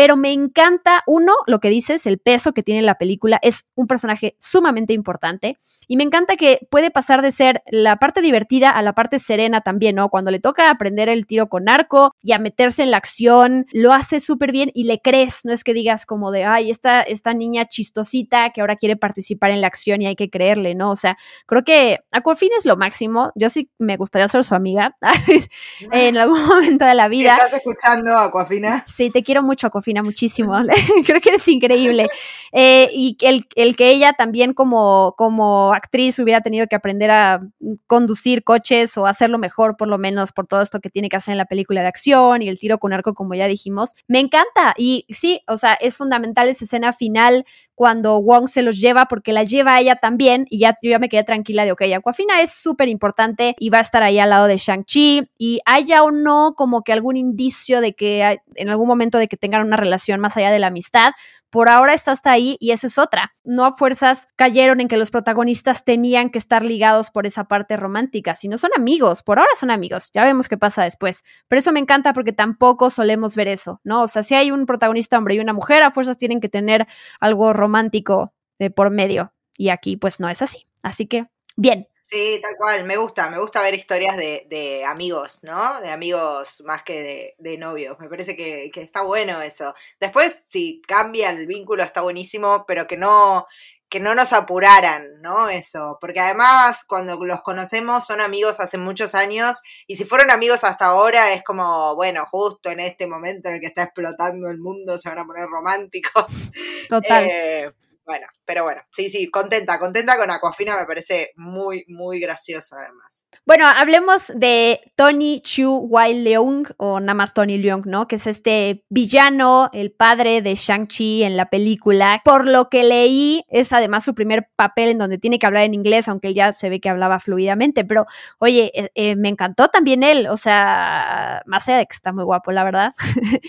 [SPEAKER 1] pero me encanta, uno, lo que dices, el peso que tiene la película, es un personaje sumamente importante y me encanta que puede pasar de ser la parte divertida a la parte serena también, ¿no? Cuando le toca aprender el tiro con arco y a meterse en la acción, lo hace súper bien y le crees, no es que digas como de, ay, esta, esta niña chistosita que ahora quiere participar en la acción y hay que creerle, ¿no? O sea, creo que Aquafina es lo máximo, yo sí me gustaría ser su amiga <laughs> en algún momento de la vida.
[SPEAKER 2] ¿Estás escuchando, Aquafina?
[SPEAKER 1] Sí, te quiero mucho, Aquafina muchísimo. <laughs> Creo que eres increíble. Eh, y el, el, que ella también como, como actriz hubiera tenido que aprender a conducir coches o hacerlo mejor, por lo menos por todo esto que tiene que hacer en la película de acción y el tiro con arco, como ya dijimos. Me encanta. Y sí, o sea, es fundamental esa escena final cuando Wong se los lleva porque la lleva a ella también y ya yo ya me quedé tranquila de, ok, Aquafina es súper importante y va a estar ahí al lado de Shang-Chi y haya o no como que algún indicio de que en algún momento de que tengan una relación más allá de la amistad, por ahora está hasta ahí y esa es otra. No a fuerzas cayeron en que los protagonistas tenían que estar ligados por esa parte romántica, sino son amigos, por ahora son amigos, ya vemos qué pasa después. Pero eso me encanta porque tampoco solemos ver eso, ¿no? O sea, si hay un protagonista hombre y una mujer, a fuerzas tienen que tener algo romántico de por medio. Y aquí pues no es así. Así que, bien,
[SPEAKER 2] Sí, tal cual, me gusta, me gusta ver historias de, de amigos, ¿no? De amigos más que de, de novios, me parece que, que, está bueno eso. Después, si cambia el vínculo, está buenísimo, pero que no, que no nos apuraran, ¿no? Eso, porque además cuando los conocemos son amigos hace muchos años y si fueron amigos hasta ahora es como, bueno, justo en este momento en el que está explotando el mundo se van a poner románticos. <laughs>
[SPEAKER 1] Total.
[SPEAKER 2] Eh, bueno, pero bueno, sí, sí, contenta, contenta con Aquafina, me parece muy, muy graciosa además.
[SPEAKER 1] Bueno, hablemos de Tony Chu Wai Leung, o nada más Tony Leung, ¿no? Que es este villano, el padre de Shang-Chi en la película. Por lo que leí, es además su primer papel en donde tiene que hablar en inglés, aunque él ya se ve que hablaba fluidamente. Pero, oye, eh, eh, me encantó también él, o sea, más allá de que está muy guapo, la verdad. <laughs>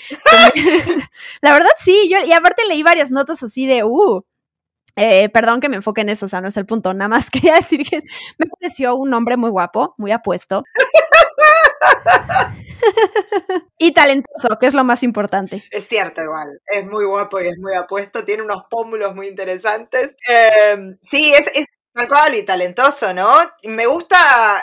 [SPEAKER 1] <laughs> la verdad, sí, yo, y aparte leí varias notas así de, uh, eh, perdón que me enfoque en eso, o sea, no es el punto. Nada más <laughs> quería decir que me pareció un hombre muy guapo, muy apuesto. <laughs> y talentoso, que es lo más importante.
[SPEAKER 2] Es cierto, igual. Es muy guapo y es muy apuesto. Tiene unos pómulos muy interesantes. Eh, sí, es, es tal cual y talentoso, ¿no? Me gusta,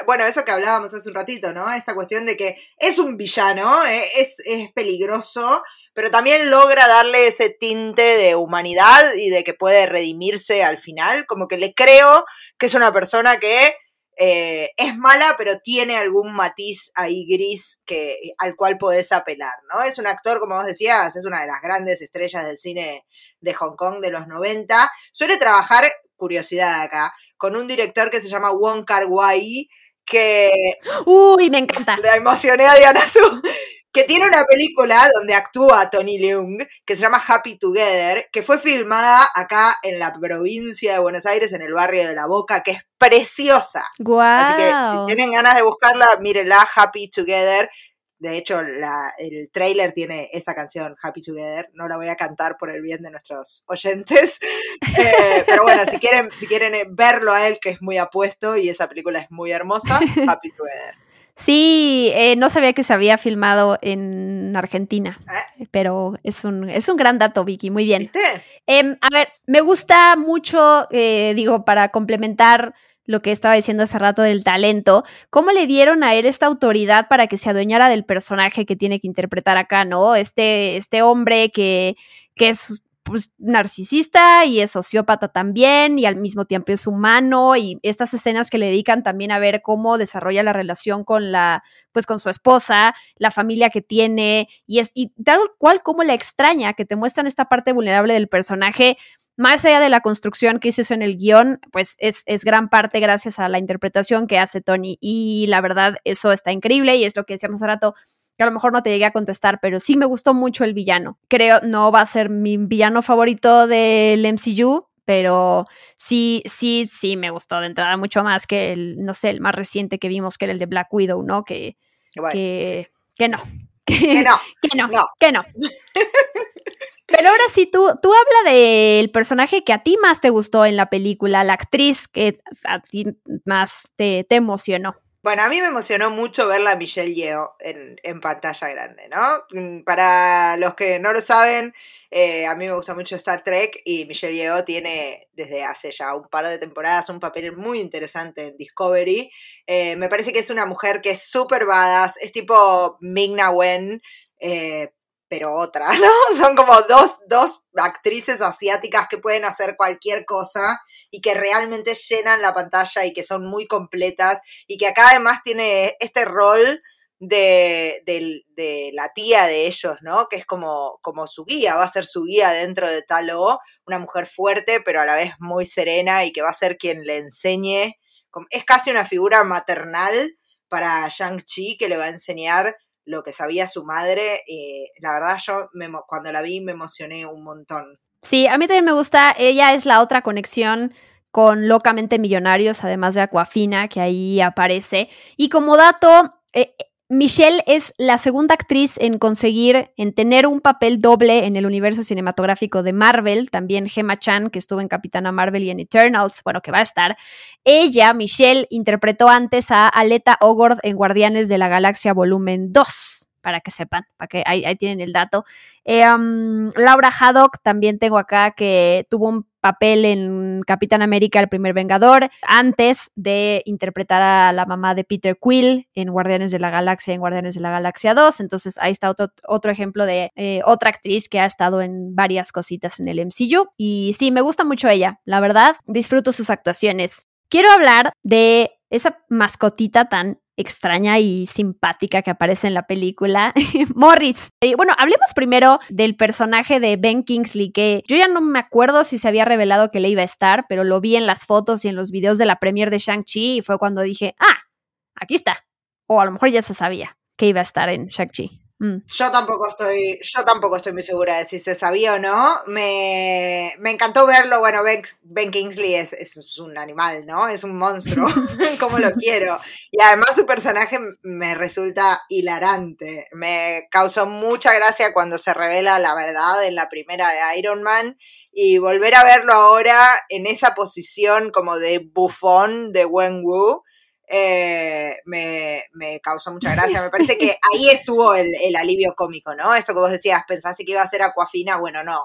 [SPEAKER 2] bueno, eso que hablábamos hace un ratito, ¿no? Esta cuestión de que es un villano, eh, es, es peligroso, pero también logra darle ese tinte de humanidad y de que puede redimirse al final. Como que le creo que es una persona que eh, es mala, pero tiene algún matiz ahí gris que, al cual podés apelar, ¿no? Es un actor, como vos decías, es una de las grandes estrellas del cine de Hong Kong de los 90. Suele trabajar, curiosidad acá, con un director que se llama Wong Kar Wai, que... <gasps>
[SPEAKER 1] Uy, me encanta.
[SPEAKER 2] La emocioné a Diana Su que tiene una película donde actúa Tony Leung, que se llama Happy Together, que fue filmada acá en la provincia de Buenos Aires, en el barrio de La Boca, que es preciosa. Así que si tienen ganas de buscarla, mírenla, Happy Together. De hecho, la, el trailer tiene esa canción, Happy Together. No la voy a cantar por el bien de nuestros oyentes. <laughs> Eh, pero bueno, si quieren, si quieren verlo a él, que es muy apuesto y esa película es muy hermosa, <laughs> Happy Together.
[SPEAKER 1] Sí, eh, no sabía que se había filmado en Argentina, pero es un, es un gran dato, Vicky, muy bien. Em, a ver, me gusta mucho, digo, para complementar lo que estaba diciendo hace rato del talento, cómo le dieron a él esta autoridad para que se adueñara del personaje que tiene que interpretar acá, ¿no? Este, este hombre que, que es pues, narcisista y es sociópata también y al mismo tiempo es humano y estas escenas que le dedican también a ver cómo desarrolla la relación con la pues con su esposa, la familia que tiene y es y tal cual como la extraña que te muestran esta parte vulnerable del personaje más allá de la construcción que hizo en el guion, pues es, es, gran parte gracias a la interpretación que hace Tony. Y la verdad, eso está increíble y es lo que decíamos hace rato, que a lo mejor no te llegué a contestar, pero sí me gustó mucho el villano. Creo, no va a ser mi villano favorito del MCU, pero sí, sí, sí me gustó de entrada mucho más que el, no sé, el más reciente que vimos, que era el de Black Widow, ¿no? Que, <laughs> que, que no.
[SPEAKER 2] Que, no.
[SPEAKER 1] que no. Que no. <laughs> Pero ahora sí, tú, tú habla del personaje que a ti más te gustó en la película, la actriz que a ti más te, emocionó.
[SPEAKER 2] Bueno, a mí me emocionó mucho verla a Michelle Yeoh en, pantalla grande, ¿no? Mm, para los que no lo saben, eh, a mí me gusta mucho Star Trek y Michelle Yeoh tiene desde hace ya un par de temporadas un papel muy interesante en Discovery. Eh, me parece que es una mujer que es súper badass, es tipo Ming-Na Wen, eh, pero otra, <laughs> ¿no? Son como dos, dos actrices asiáticas que pueden hacer cualquier cosa y que realmente llenan la pantalla y que son muy completas y que acá además tiene este rol de, de, la tía de ellos, ¿no? Que es como, como su guía, va a ser su guía dentro de Talo, una mujer fuerte pero a la vez muy serena y que va a ser quien le enseñe, es casi una figura maternal para Shang-Chi que le va a enseñar lo que sabía su madre, eh, la verdad yo cuando la vi me emocioné un montón.
[SPEAKER 1] Sí, a mí también me gusta, ella es la otra conexión con Locamente Millonarios, además de Aquafina, que ahí aparece. Y como dato, eh, Michelle es la segunda actriz en conseguir, en tener un papel doble en el universo cinematográfico de Marvel. También Gemma Chan, que estuvo en Capitana Marvel y en Eternals, bueno, que va a estar. Ella, Michelle, interpretó antes a Aleta Ogord en Guardianes de la Galaxia Volumen 2 para que sepan, para que ahí, tienen el dato. Eh, Laura Haddock, también tengo acá que tuvo un papel en Capitán América, el primer Vengador, antes de interpretar a la mamá de Peter Quill en Guardianes de la Galaxia, en Guardianes de la Galaxia 2. Entonces ahí está otro, otro ejemplo de eh, otra actriz que ha estado en varias cositas en el MCU. Y sí, me gusta mucho ella, la verdad, disfruto sus actuaciones. Quiero hablar de esa mascotita tan extraña y simpática que aparece en la película, <laughs> Morris. bueno, hablemos primero del personaje de Ben Kingsley, que yo ya no me acuerdo si se había revelado que le iba a estar, pero lo vi en las fotos y en los videos de la premiere de Shang-Chi y fue cuando dije, ah, aquí está. O a lo mejor ya se sabía que iba a estar en Shang-Chi.
[SPEAKER 2] Mm. Yo tampoco estoy, yo tampoco estoy muy segura de si se sabía o no. Me, encantó verlo. Bueno, Ben, Kingsley es, es, un animal, ¿no? Es un monstruo, <laughs> <laughs> como lo quiero. Y además su personaje me resulta hilarante. Me causó mucha gracia cuando se revela la verdad en la primera de Iron Man. Y volver a verlo ahora en esa posición como de bufón de Wen Wu eh, me, me, causó mucha <laughs> gracia. Me parece que <laughs> ahí estuvo el, el, alivio cómico, ¿no? Esto que vos decías, pensaste que iba a ser Aquafina, bueno, no,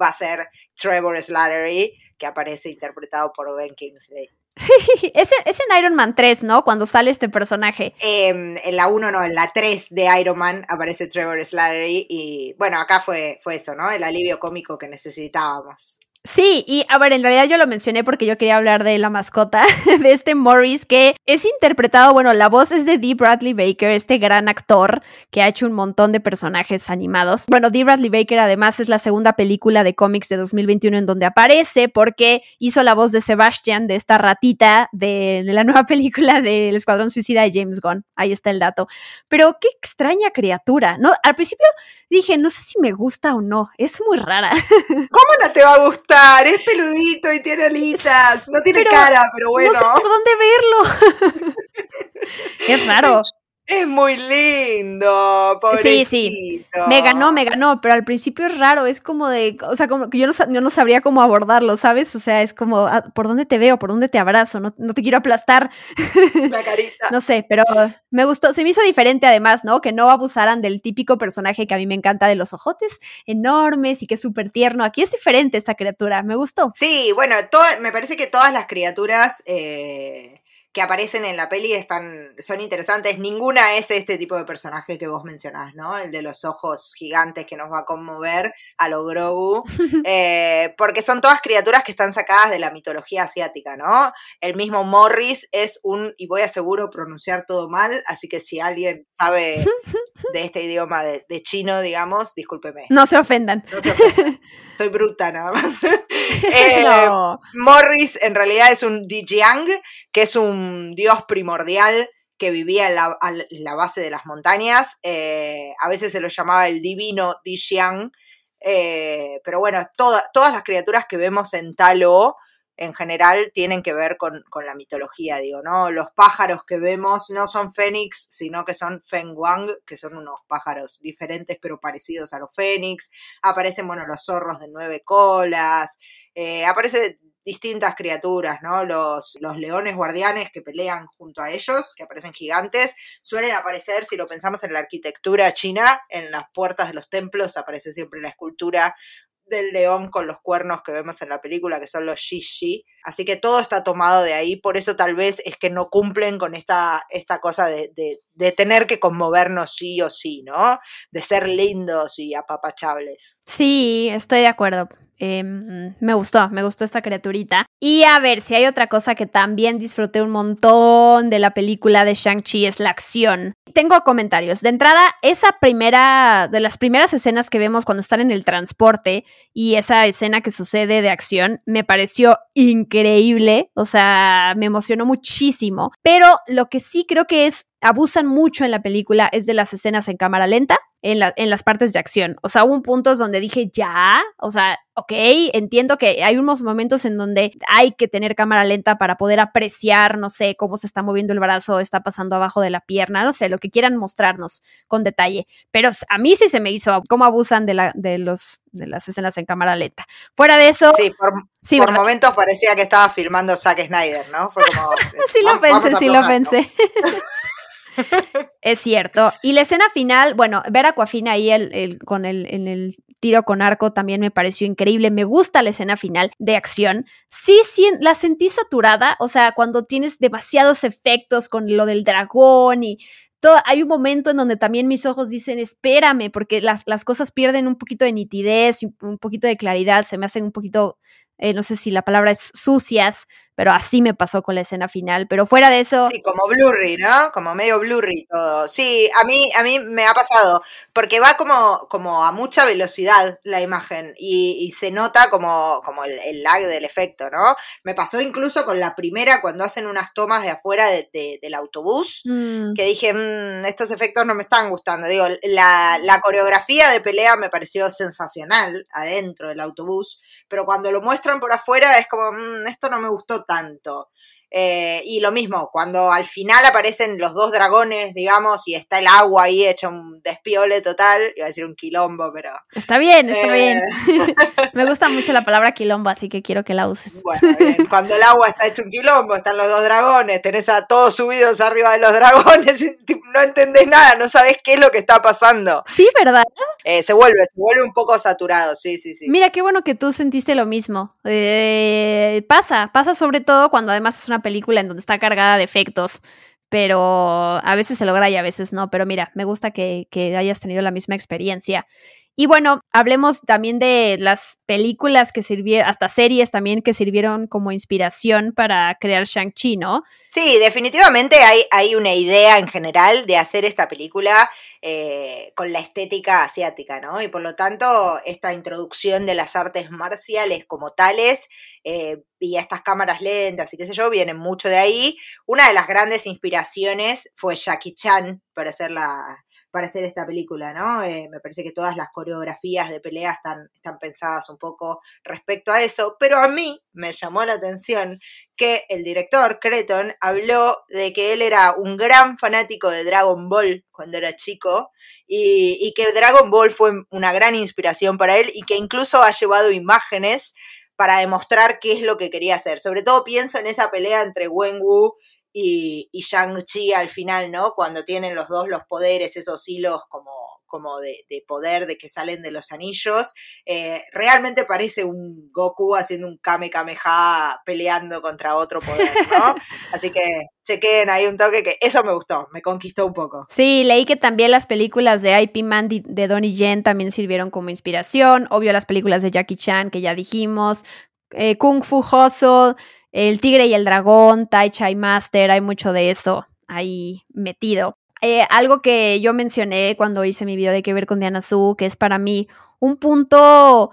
[SPEAKER 2] va a ser Trevor Slattery, que aparece interpretado por Ben Kingsley. <laughs>
[SPEAKER 1] es, en, Iron Man 3, ¿no? Cuando sale este personaje.
[SPEAKER 2] Em, en la 1 no, en la 3 de Iron Man aparece Trevor Slattery y bueno, acá fue, fue eso, ¿no? El alivio cómico que necesitábamos.
[SPEAKER 1] Sí, y a ver, en realidad yo lo mencioné porque yo quería hablar de la mascota <laughs> de este Morris, que es interpretado, bueno, la voz es de Dee Bradley Baker, este gran actor que ha hecho un montón de personajes animados. Bueno, Dee Bradley Baker además es la segunda película de cómics de 2021 en donde aparece porque hizo la voz de Sebastian, de esta ratita de, la nueva <laughs> película del Escuadrón Suicida de James Gunn. Ahí está el dato. Pero qué extraña criatura, ¿no? Al principio dije, no sé si me gusta o no, es muy rara.
[SPEAKER 2] ¿Cómo no te va a gustar? Es peludito y tiene alitas. No tiene cara, pero bueno.
[SPEAKER 1] No sé por dónde verlo. <laughs> es raro.
[SPEAKER 2] Es muy lindo, pobrecito. Sí, sí.
[SPEAKER 1] Me ganó, me ganó, pero al principio es raro, es como de, o sea, como que yo no, yo no sabría cómo abordarlo, ¿sabes? O sea, es como, ah, ¿por dónde te veo? ¿Por dónde te abrazo? No, no te quiero aplastar. <laughs>
[SPEAKER 2] La carita.
[SPEAKER 1] no sé, pero me gustó, se me hizo diferente además, ¿no? Que no abusaran del típico personaje que a mí me encanta de los ojotes enormes y que es súper tierno. Aquí es diferente esta criatura, me gustó.
[SPEAKER 2] Sí, bueno, me parece que todas las criaturas... Eh que aparecen en la peli están, son interesantes. Ninguna es este tipo de personaje que vos mencionás, ¿no? El de los ojos gigantes que nos va a conmover a lo Grogu. <laughs> Eh, porque son todas criaturas que están sacadas de la mitología asiática, ¿no? El mismo Morris es un, y voy a seguro pronunciar todo mal, así que si alguien sabe <laughs> de este idioma de, chino, digamos, discúlpeme.
[SPEAKER 1] No se ofendan.
[SPEAKER 2] No se ofendan. <laughs> Soy bruta nada más. <laughs> Eh, Morris en realidad es un Dijiang, que es un dios primordial que vivía en la, base de las montañas. Eh, a veces se lo llamaba el divino Dijiang. Eh, pero bueno, todas las criaturas que vemos en Talo en general tienen que ver con, la mitología, digo, ¿no? Los pájaros que vemos no son fénix, sino que son fengwang, que son unos pájaros diferentes pero parecidos a los fénix. Aparecen, bueno, los zorros de nueve colas, eh, aparecen distintas criaturas, ¿no? Los, los leones guardianes que pelean junto a ellos, que aparecen gigantes, suelen aparecer, si lo pensamos en la arquitectura china, en las puertas de los templos aparece siempre la escultura del león con los cuernos que vemos en la película, que son los shishi. Así que todo está tomado de ahí, por eso tal vez es que no cumplen con esta, esta cosa de, de, tener que conmovernos sí o sí, ¿no? De ser lindos y apapachables.
[SPEAKER 1] Sí, estoy de acuerdo. Em, me gustó, me gustó esta criaturita. Y a ver, si hay otra cosa que también disfruté un montón de la película de Shang-Chi es la acción. Tengo comentarios. De entrada, esa primera, de las primeras escenas que vemos cuando están en el transporte y esa escena que sucede de acción, me pareció increíble. O sea, me emocionó muchísimo. Pero lo que sí creo que es abusan mucho en la película es de las escenas en cámara lenta, en, en las partes de acción. O sea, hubo puntos donde dije, ya, o sea, ok, entiendo que hay unos momentos en donde hay que tener cámara lenta para poder apreciar, no sé, cómo se está moviendo el brazo, está pasando abajo de la pierna, no sé, lo que quieran mostrarnos con detalle. Pero a mí sí se me hizo cómo abusan de, la, de, los, de las escenas en cámara lenta. Fuera de eso...
[SPEAKER 2] Sí, por, momentos parecía que estaba filmando Zack Snyder, ¿no? Fue como... <laughs>
[SPEAKER 1] sí lo pensé, sí lo pensé. <laughs> es cierto. Y la escena final, bueno, ver a Coafina ahí el, con el, en el tiro con arco también me pareció increíble. Me gusta la escena final de acción. Sí, sí, la sentí saturada. O sea, cuando tienes demasiados efectos con lo del dragón y todo, hay un momento en donde también mis ojos dicen, espérame, porque las, las cosas pierden un poquito de nitidez, un poquito de claridad, se me hacen un poquito eh, no sé si la palabra es sucias, pero así me pasó con la escena final. Pero fuera de eso.
[SPEAKER 2] Sí, como blurry, ¿no? Como medio blurry todo. Sí, a mí, a mí me ha pasado, porque va como, como a mucha velocidad la imagen y, se nota como, como el, lag del efecto, ¿no? Me pasó incluso con la primera cuando hacen unas tomas de afuera del autobús, mm. que dije, mm, estos efectos no me están gustando. Digo, la, la coreografía de pelea me pareció sensacional adentro del autobús, pero cuando lo muestran por afuera es como, mm, esto no me gustó tanto. Eh, y lo mismo, cuando al final aparecen los dos dragones, digamos, y está el agua ahí hecha un despiole total, iba a decir un quilombo, pero...
[SPEAKER 1] Está bien, está bien. Eh, <laughs> <laughs> Me gusta mucho la palabra quilombo, así que quiero que la uses.
[SPEAKER 2] Bueno, bien. cuando el agua está hecho un quilombo, están los dos dragones, tenés a todos subidos arriba de los <laughs> dragones, no entendés nada, no sabés qué es lo que está pasando.
[SPEAKER 1] Sí, ¿verdad?
[SPEAKER 2] Eh, se vuelve, se vuelve un poco saturado, sí, sí, sí.
[SPEAKER 1] Mira, qué bueno que tú sentiste lo mismo. pasa, pasa sobre todo cuando además es una película en donde está cargada de efectos, pero a veces se logra y a veces no. Pero mira, me gusta que, hayas tenido la misma experiencia. Y bueno, hablemos también de las películas que sirvieron, hasta series también que sirvieron como inspiración para crear Shang-Chi, ¿no?
[SPEAKER 2] Sí, definitivamente hay, hay una idea en general de hacer esta película eh, con la estética asiática, ¿no? Y por lo tanto, esta introducción de las artes marciales como tales eh, y estas cámaras lentas y qué sé yo, vienen mucho de ahí. Una de las grandes inspiraciones fue Jackie Chan para hacer la, para hacer esta película, ¿no? Eh, me parece que todas las coreografías de pelea están, están pensadas un poco respecto a eso, pero a mí me llamó la atención que el director, Creton, habló de que él era un gran fanático de Dragon Ball cuando era chico y, que Dragon Ball fue una gran inspiración para él y que incluso ha llevado imágenes para demostrar qué es lo que quería hacer. Sobre todo pienso en esa pelea entre Wenwu y, y Shang-Chi al final, ¿no? Cuando tienen los dos los poderes, esos hilos como, como de, de poder de que salen de los anillos, eh, realmente parece un Goku haciendo un Kame Kameha peleando contra otro poder, ¿no? <laughs> Así que chequen ahí un toque que eso me gustó, me conquistó un poco.
[SPEAKER 1] Sí, leí que también las películas de IP Man de Donnie Yen también sirvieron como inspiración, obvio las películas de Jackie Chan que ya dijimos, eh, Kung Fu Hustle, el tigre y el dragón, Tai Chai Master, hay mucho de eso ahí metido. Eh, algo que yo mencioné cuando hice mi video de que ver con Diana Su, que es para mí un punto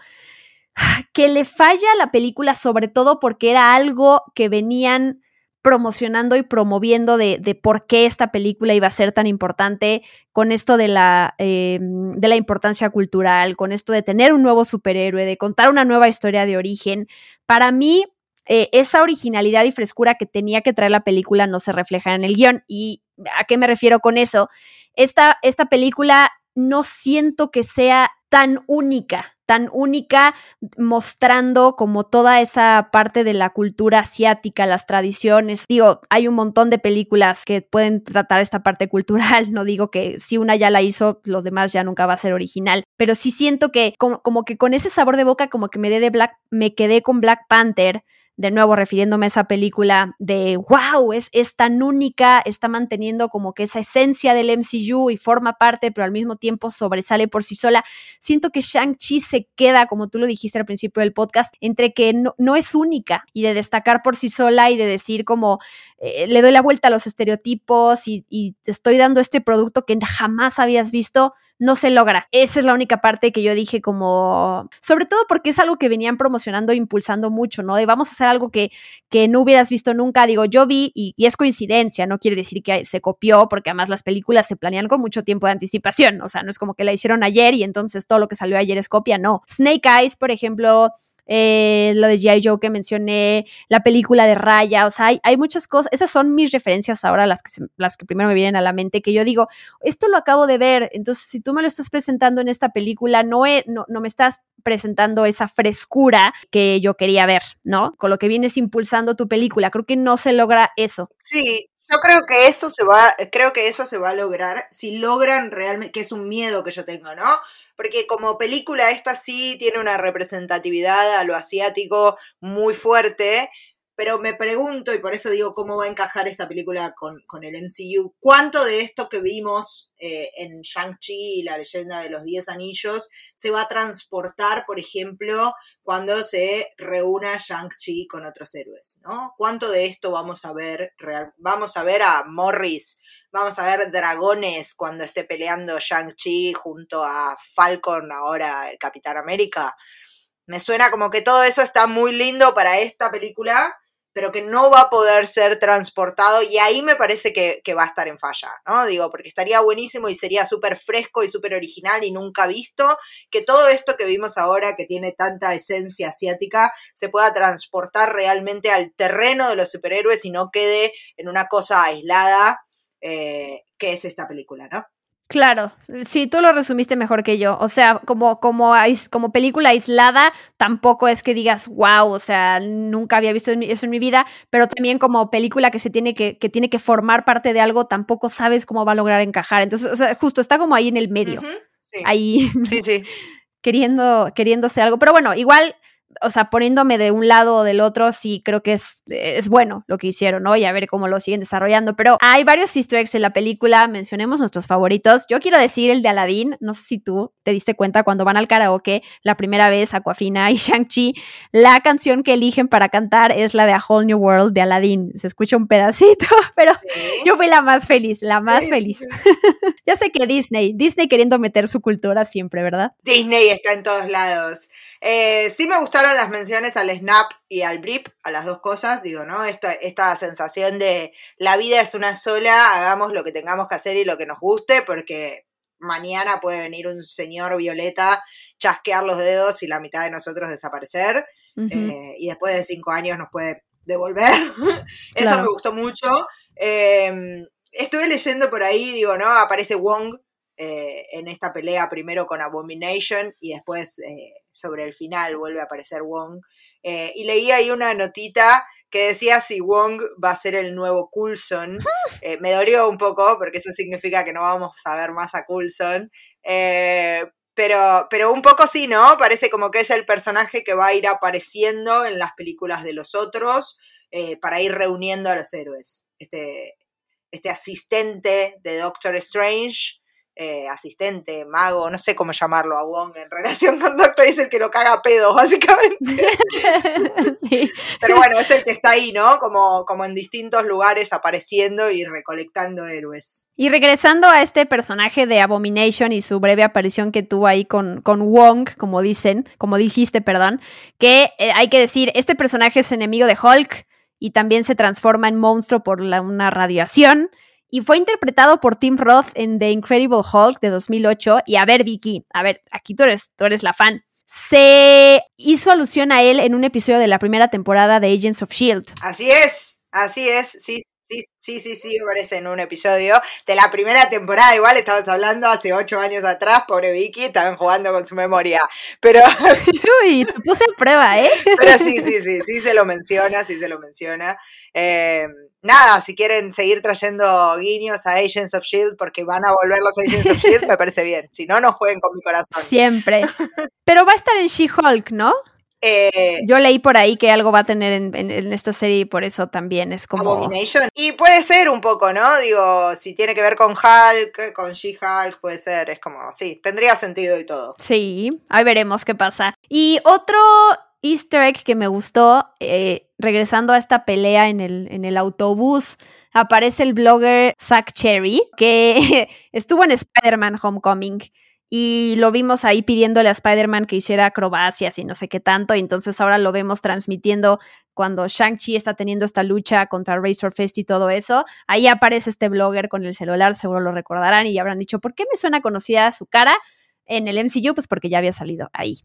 [SPEAKER 1] que le falla a la película, sobre todo porque era algo que venían promocionando y promoviendo de, de, por qué esta película iba a ser tan importante con esto de la, eh, de la importancia cultural, con esto de tener un nuevo superhéroe, de contar una nueva historia de origen. Para mí, eh, esa originalidad y frescura que tenía que traer la película no se refleja en el guion. ¿Y a qué me refiero con eso? Esta, esta película no siento que sea tan única, tan única, mostrando como toda esa parte de la cultura asiática, las tradiciones. Digo, hay un montón de películas que pueden tratar esta parte cultural, <laughs> no digo que si una ya la hizo, lo demás ya nunca va a ser original, pero sí siento que como, como que con ese sabor de boca, como que me, de Black, me quedé con Black Panther, de nuevo refiriéndome a esa película de wow, es, es tan única, está manteniendo como que esa esencia del MCU y forma parte, pero al mismo tiempo sobresale por sí sola. Siento que Shang-Chi se queda, como tú lo dijiste al principio del podcast, entre que no, no es única y de destacar por sí sola y de decir como eh, le doy la vuelta a los estereotipos y, y te estoy dando este producto que jamás habías visto no se logra. Esa es la única parte que yo dije como, sobre todo porque es algo que venían promocionando e impulsando mucho, ¿no? De vamos a hacer algo que, que no hubieras visto nunca. Digo, yo vi y, y, es coincidencia, no quiere decir que se copió, porque además las películas se planean con mucho tiempo de anticipación, o sea, no es como que la hicieron ayer y entonces todo lo que salió ayer es copia, no. Snake Eyes, por ejemplo, eh, lo de G.I. Joe que mencioné, la película de Raya, o sea, hay, hay muchas cosas, esas son mis referencias ahora, las que, se, las que primero me vienen a la mente, que yo digo, esto lo acabo de ver, entonces si tú me lo estás presentando en esta película, no, he, no, no me estás presentando esa frescura que yo quería ver, ¿no? Con lo que vienes impulsando tu película, creo que no se logra eso.
[SPEAKER 2] Sí, yo creo que eso se va, creo que eso se va a lograr si logran realmente, que es un miedo que yo tengo, ¿no? Porque como película esta sí tiene una representatividad a lo asiático muy fuerte, pero me pregunto, y por eso digo cómo va a encajar esta película con, con el MCU, ¿cuánto de esto que vimos eh, en Shang-Chi y la leyenda de los Diez Anillos se va a transportar, por ejemplo, cuando se reúna Shang-Chi con otros héroes? ¿no? ¿Cuánto de esto vamos a ver? Real, vamos a ver a Morris, vamos a ver dragones cuando esté peleando Shang-Chi junto a Falcon, ahora el Capitán América. Me suena como que todo eso está muy lindo para esta película, pero que no va a poder ser transportado y ahí me parece que, va a estar en falla, ¿no? Digo, porque estaría buenísimo y sería súper fresco y súper original y nunca visto que todo esto que vimos ahora, que tiene tanta esencia asiática, se pueda transportar realmente al terreno de los superhéroes y no quede en una cosa aislada eh, que es esta película, ¿no?
[SPEAKER 1] Claro, sí, tú lo resumiste mejor que yo. O sea, como, como, como película aislada, tampoco es que digas, wow, o sea, nunca había visto eso en mi vida, pero también como película que se tiene que, que tiene que formar parte de algo, tampoco sabes cómo va a lograr encajar. Entonces, o sea, justo está como ahí en el medio. Uh -huh,
[SPEAKER 2] sí.
[SPEAKER 1] Ahí.
[SPEAKER 2] Sí, sí. <laughs>
[SPEAKER 1] queriendo, queriéndose algo. Pero bueno, igual o sea, poniéndome de un lado o del otro, sí creo que es, es bueno lo que hicieron, ¿no? Y a ver cómo lo siguen desarrollando. Pero hay varios easter eggs en la película, mencionemos nuestros favoritos. Yo quiero decir el de Aladdin, no sé si tú te diste cuenta cuando van al karaoke la primera vez, Aquafina y <laughs> Shang-Chi, la canción que eligen para cantar es la de A Whole New World de Aladdin. Se escucha un pedacito, <laughs> pero yo fui la más feliz, la más feliz. <laughs> ya sé que Disney, Disney queriendo meter su cultura siempre, ¿verdad?
[SPEAKER 2] Disney está en todos lados. Eh, sí me gustaron las menciones al snap y al blip, a las dos cosas, digo, ¿no? Esta, esta sensación de la vida es una sola, hagamos lo que tengamos que hacer y lo que nos guste, porque mañana puede venir un señor violeta, chasquear los dedos y la mitad de nosotros desaparecer, eh, y después de cinco años nos puede devolver. <laughs> Eso me gustó mucho. Em, estuve leyendo por ahí, digo, ¿no? Aparece Wong eh, en esta pelea primero con Abomination y después eh, sobre el final vuelve a aparecer Wong. Eh, y leí ahí una notita que decía si Wong va a ser el nuevo Coulson. <laughs> me dolió un poco porque eso significa que no vamos a ver más a Coulson. pero, pero un poco sí, ¿no? Parece como que es el personaje que va a ir apareciendo en las películas de los otros para ir reuniendo a los héroes. Este, este asistente de Doctor Strange eh, asistente, mago, no sé cómo llamarlo a Wong en relación con Doctor, es el que lo caga a pedos, básicamente. <laughs> Pero bueno, es el que está ahí, ¿no? Como, como en distintos lugares apareciendo y recolectando héroes.
[SPEAKER 1] Y regresando a este personaje de Abomination y su breve aparición que tuvo ahí con, con Wong, como dicen, como dijiste, perdón, que eh, hay que decir, este personaje es enemigo de Hulk y también se transforma en monstruo por una radiación y fue interpretado por Tim Roth en The Incredible Hulk de 2008. Y a ver, Vicky, a ver, aquí tú eres, tú eres la fan. Se hizo alusión a él en un episodio de la primera temporada de Agents of Shield.
[SPEAKER 2] Así es, así es, sí, Sí, sí, sí, sí, aparece en un episodio de la primera temporada. Igual estamos hablando hace ocho años atrás, pobre Vicky, estaban jugando con su memoria. Pero. <laughs>
[SPEAKER 1] Uy, te puse en prueba, ¿eh?
[SPEAKER 2] Pero sí, sí, sí, sí se lo menciona, sí se lo menciona. Eh, nada, si quieren seguir trayendo guiños a Agents of Shield porque van a volver los Agents of Shield, <laughs> me parece bien. Si no, no jueguen con mi corazón.
[SPEAKER 1] Siempre. Pero va a estar en She-Hulk, ¿no? Eh, Yo leí por ahí que algo va a tener en, esta serie y por eso también es como.
[SPEAKER 2] Abomination. Y puede ser un poco, ¿no? Digo, si tiene que ver con Hulk, con She-Hulk, puede ser. Es como, sí, tendría sentido y todo.
[SPEAKER 1] Sí, ahí veremos qué pasa. Y otro easter egg que me gustó, eh, regresando a esta pelea en el, en el autobús, aparece el blogger Zach Cherry, que <laughs> estuvo en Spider-Man Homecoming. Y lo vimos ahí pidiéndole a Spider-Man que hiciera acrobacias y no sé qué tanto. Y entonces ahora lo vemos transmitiendo cuando Shang-Chi está teniendo esta lucha contra Razor Fest y todo eso. Ahí aparece este blogger con el celular, seguro lo recordarán y habrán dicho, ¿por qué me suena conocida su cara en el MCU? Pues porque ya había salido ahí.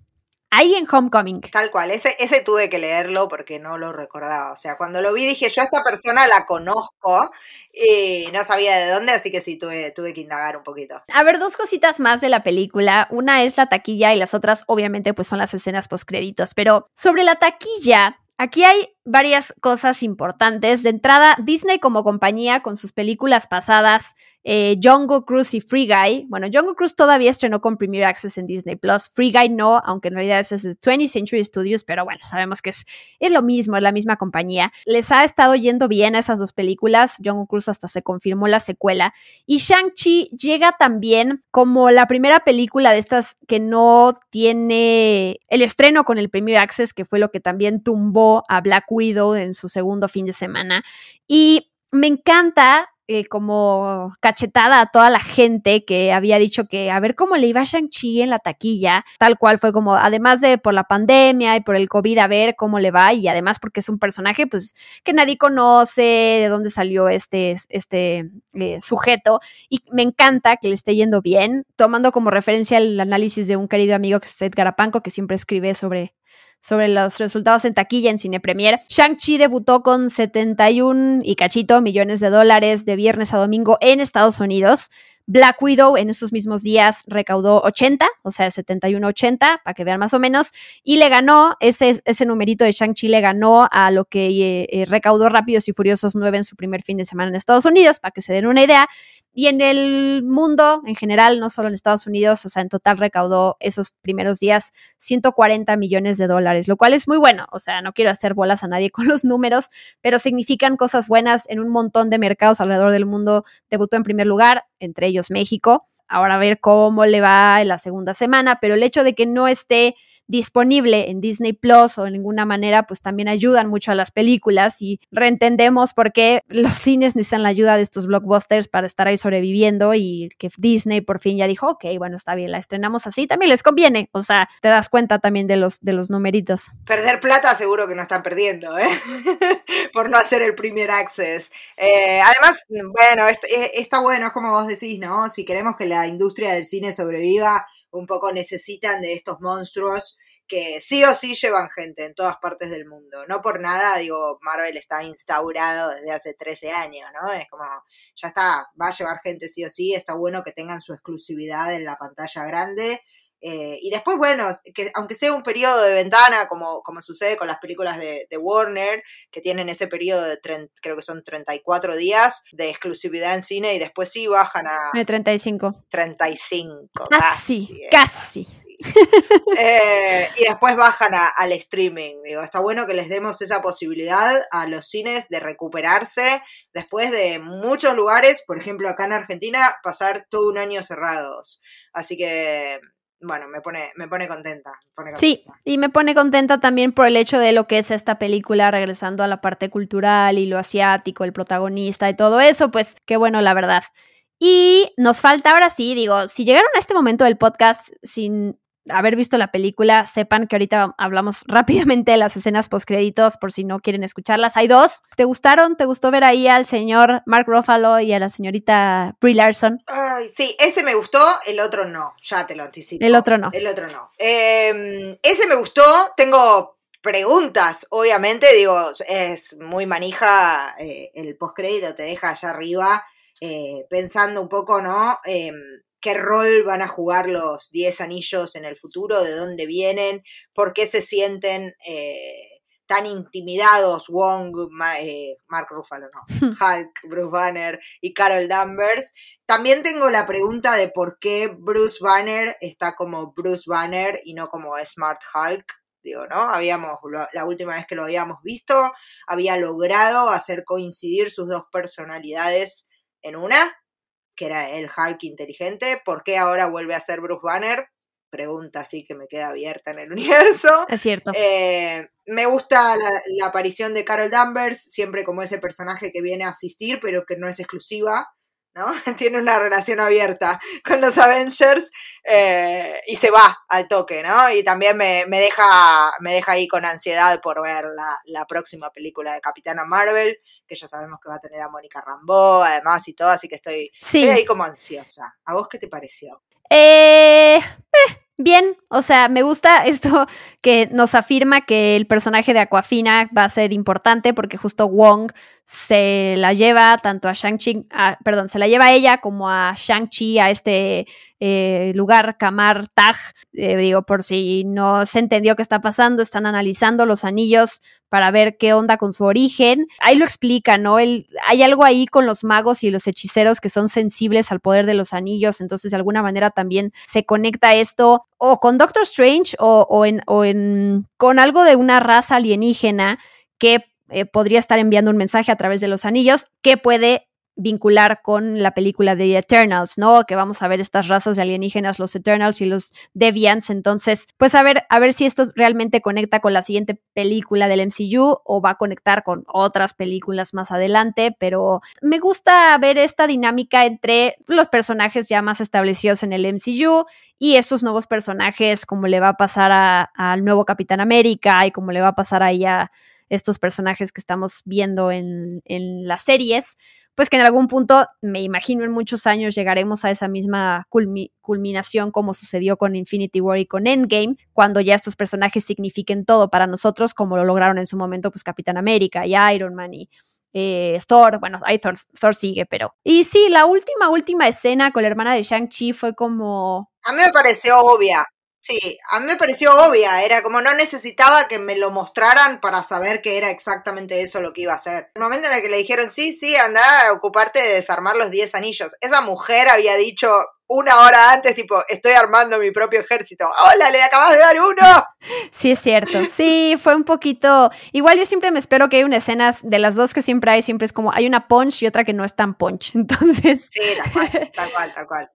[SPEAKER 1] Ahí en Homecoming.
[SPEAKER 2] Tal cual, ese, ese tuve que leerlo porque no lo recordaba. O sea, cuando lo vi dije, yo a esta persona la conozco y no sabía de dónde, así que sí, tuve, tuve que indagar un poquito.
[SPEAKER 1] A ver, dos cositas más de la película. Una es la taquilla y las otras, obviamente, pues son las escenas postcréditos. Pero sobre la taquilla, Aquí hay varias cosas importantes. De entrada, Disney como compañía con sus películas pasadas eh, Jungle Cruise y Free Guy. Bueno, Jungle Cruise todavía estrenó con Premier Access en Disney Plus. Free Guy no, aunque en realidad es de 20th Century Studios, pero bueno, sabemos que es, es lo mismo, es la misma compañía. Les ha estado yendo bien a esas dos películas. Jungle Cruise hasta se confirmó la secuela. Y Shang-Chi llega también como la primera película de estas que no tiene el estreno con el Premier Access, que fue lo que también tumbó a Black Widow en su segundo fin de semana. Y me encanta eh, como cachetada a toda la gente que había dicho que a ver cómo le iba a Shang-Chi en la taquilla, tal cual fue como, además de por la pandemia y por el COVID, a ver cómo le va y además porque es un personaje pues que nadie conoce, de dónde salió este, este eh, sujeto y me encanta que le esté yendo bien, tomando como referencia el análisis de un querido amigo que es Edgar Apanco, que siempre escribe sobre sobre los resultados en taquilla en Cine Premier. Shang-Chi debutó con 71 y cachito millones de dólares de viernes a domingo en Estados Unidos. Black Widow en esos mismos días recaudó 80, o sea, 71-80, para que vean más o menos, y le ganó, ese, ese numerito de Shang-Chi le ganó a lo que eh, eh, recaudó Rápidos y Furiosos 9 en su primer fin de semana en Estados Unidos, para que se den una idea. Y en el mundo en general, no solo en Estados Unidos, o sea, en total recaudó esos primeros días 140 millones de dólares, lo cual es muy bueno. O sea, no quiero hacer bolas a nadie con los números, pero significan cosas buenas en un montón de mercados alrededor del mundo. Debutó en primer lugar, entre ellos México. Ahora a ver cómo le va en la segunda semana, pero el hecho de que no esté disponible en Disney Plus o de ninguna manera, pues también ayudan mucho a las películas y reentendemos por qué los <laughs> cines necesitan la ayuda de estos blockbusters para estar ahí sobreviviendo y que Disney por fin ya dijo, ok, bueno, está bien, la estrenamos así, también les conviene, o sea, te das cuenta también de los, de los numeritos.
[SPEAKER 2] Perder plata seguro que no están perdiendo, ¿eh? <laughs> por no hacer el primer access. Eh, además, bueno, eh, está bueno, es como vos decís, ¿no? Si queremos que la industria del cine sobreviva, un poco necesitan de estos monstruos que sí o sí llevan gente en todas partes del mundo. No por nada, digo, Marvel está instaurado desde hace 13 años, ¿no? Es como, ya está, va a llevar gente sí o sí, está bueno que tengan su exclusividad en la pantalla grande eh, y después, bueno, que aunque sea un periodo de ventana, como, como sucede con las películas de, Warner, que tienen ese periodo de, creo que son 34 días de exclusividad en cine y después sí bajan a...
[SPEAKER 1] De 35.
[SPEAKER 2] 35,
[SPEAKER 1] casi. Casi. <laughs>
[SPEAKER 2] Eh, y después bajan al streaming. Digo, está bueno que les demos esa posibilidad a los cines de recuperarse después de muchos lugares, por ejemplo acá en Argentina, pasar todo un año cerrados. Así que bueno, me pone, me pone contenta,
[SPEAKER 1] Sí, y me pone contenta también por el hecho de lo que es esta película, regresando a la parte cultural y lo asiático, el protagonista y todo eso, pues qué bueno, la verdad. Y nos falta ahora sí, digo, si llegaron a este momento del podcast sin haber visto la película, sepan que ahorita hablamos <laughs> rápidamente de las escenas postcréditos por si no quieren escucharlas. Hay dos. ¿Te gustaron? ¿Te gustó ver ahí al señor Mark Ruffalo y a la señorita Brie Larson?
[SPEAKER 2] Ay, sí, ese me gustó, el otro no, ya te lo anticipo.
[SPEAKER 1] El otro no.
[SPEAKER 2] El otro no. Em, ese me gustó, tengo preguntas, obviamente, digo, es muy manija eh, el postcrédito, te deja allá arriba eh, pensando un poco, ¿no? Qué rol van a jugar los 10 anillos en el futuro, de dónde vienen, por qué se sienten eh, tan intimidados Wong, eh, Mark Ruffalo, no, <laughs> Hulk, Bruce Banner y Carol Danvers. También tengo la pregunta de por qué Bruce Banner está como Bruce Banner y no como Smart Hulk. Digo, ¿no? Habíamos, la última vez que lo habíamos visto, había logrado hacer coincidir sus dos personalidades en una que era el Hulk inteligente. ¿Por qué ahora vuelve a ser Bruce Banner? Pregunta así que me queda abierta en el <laughs> universo.
[SPEAKER 1] Es cierto.
[SPEAKER 2] Eh, me gusta la, aparición de Carol Danvers, siempre como ese personaje que viene a asistir, pero que no es exclusiva. ¿No? <laughs> Tiene una relación abierta con los Avengers eh, y se va al toque, ¿no? Y también me, deja, me deja ahí con ansiedad por ver la, próxima película de Capitana Marvel, que ya sabemos que va a tener a Mónica Rambeau, además y todo, así que estoy, ahí como ansiosa. ¿A vos qué te pareció?
[SPEAKER 1] Eh, eh, bien, o sea, me gusta <laughs> esto que nos afirma que el personaje de Aquafina va a ser importante porque justo Wong se la lleva tanto a Shang-Chi, perdón, se la lleva a ella como a Shang-Chi a este eh, lugar, Kamar Taj, eh, digo, por si no se entendió qué está pasando, están analizando los anillos para ver qué onda con su origen. Ahí lo explica, ¿no? hay algo ahí con los magos y los hechiceros que son sensibles al poder de los anillos, entonces de alguna manera también se conecta esto o con Doctor Strange o, en, o en, con algo de una raza alienígena que eh, podría estar enviando un mensaje a través de los anillos que puede vincular con la película de Eternals, ¿no? Que vamos a ver estas razas de alienígenas, los Eternals y los Deviants. Entonces, pues a ver, a ver si esto realmente conecta con la siguiente película del MCU o va a conectar con otras películas más adelante, pero me gusta ver esta dinámica entre los personajes ya más establecidos en el MCU y esos nuevos personajes, como le va a pasar al nuevo Capitán América y como le va a pasar ahí a estos personajes que estamos viendo en, las series, pues que en algún punto, me imagino en muchos años, llegaremos a esa misma culminación como sucedió con Infinity War y con Endgame, cuando ya estos personajes signifiquen todo para nosotros, como lo lograron en su momento, pues Capitán América y Iron Man y, eh, Thor, bueno, ahí Thor, Thor sigue, pero... Y sí, la última, última escena con la hermana de Shang-Chi fue como...
[SPEAKER 2] A mí me pareció obvia. Sí, a mí me pareció obvia, era como no necesitaba que me lo mostraran para saber que era exactamente eso lo que iba a hacer. El momento en el que le dijeron, sí, sí, anda a ocuparte de desarmar los 10 anillos. Esa mujer había dicho una hora antes, tipo, estoy armando mi propio ejército. ¡Hola, le acabas de dar uno! <laughs>
[SPEAKER 1] Sí, es cierto. Sí, fue un poquito... Igual yo siempre me espero que hay una escena de las dos que siempre hay, siempre es como, hay una punch y otra que no es tan punch. <laughs> Entonces...
[SPEAKER 2] Sí, tal cual, tal cual, tal cual.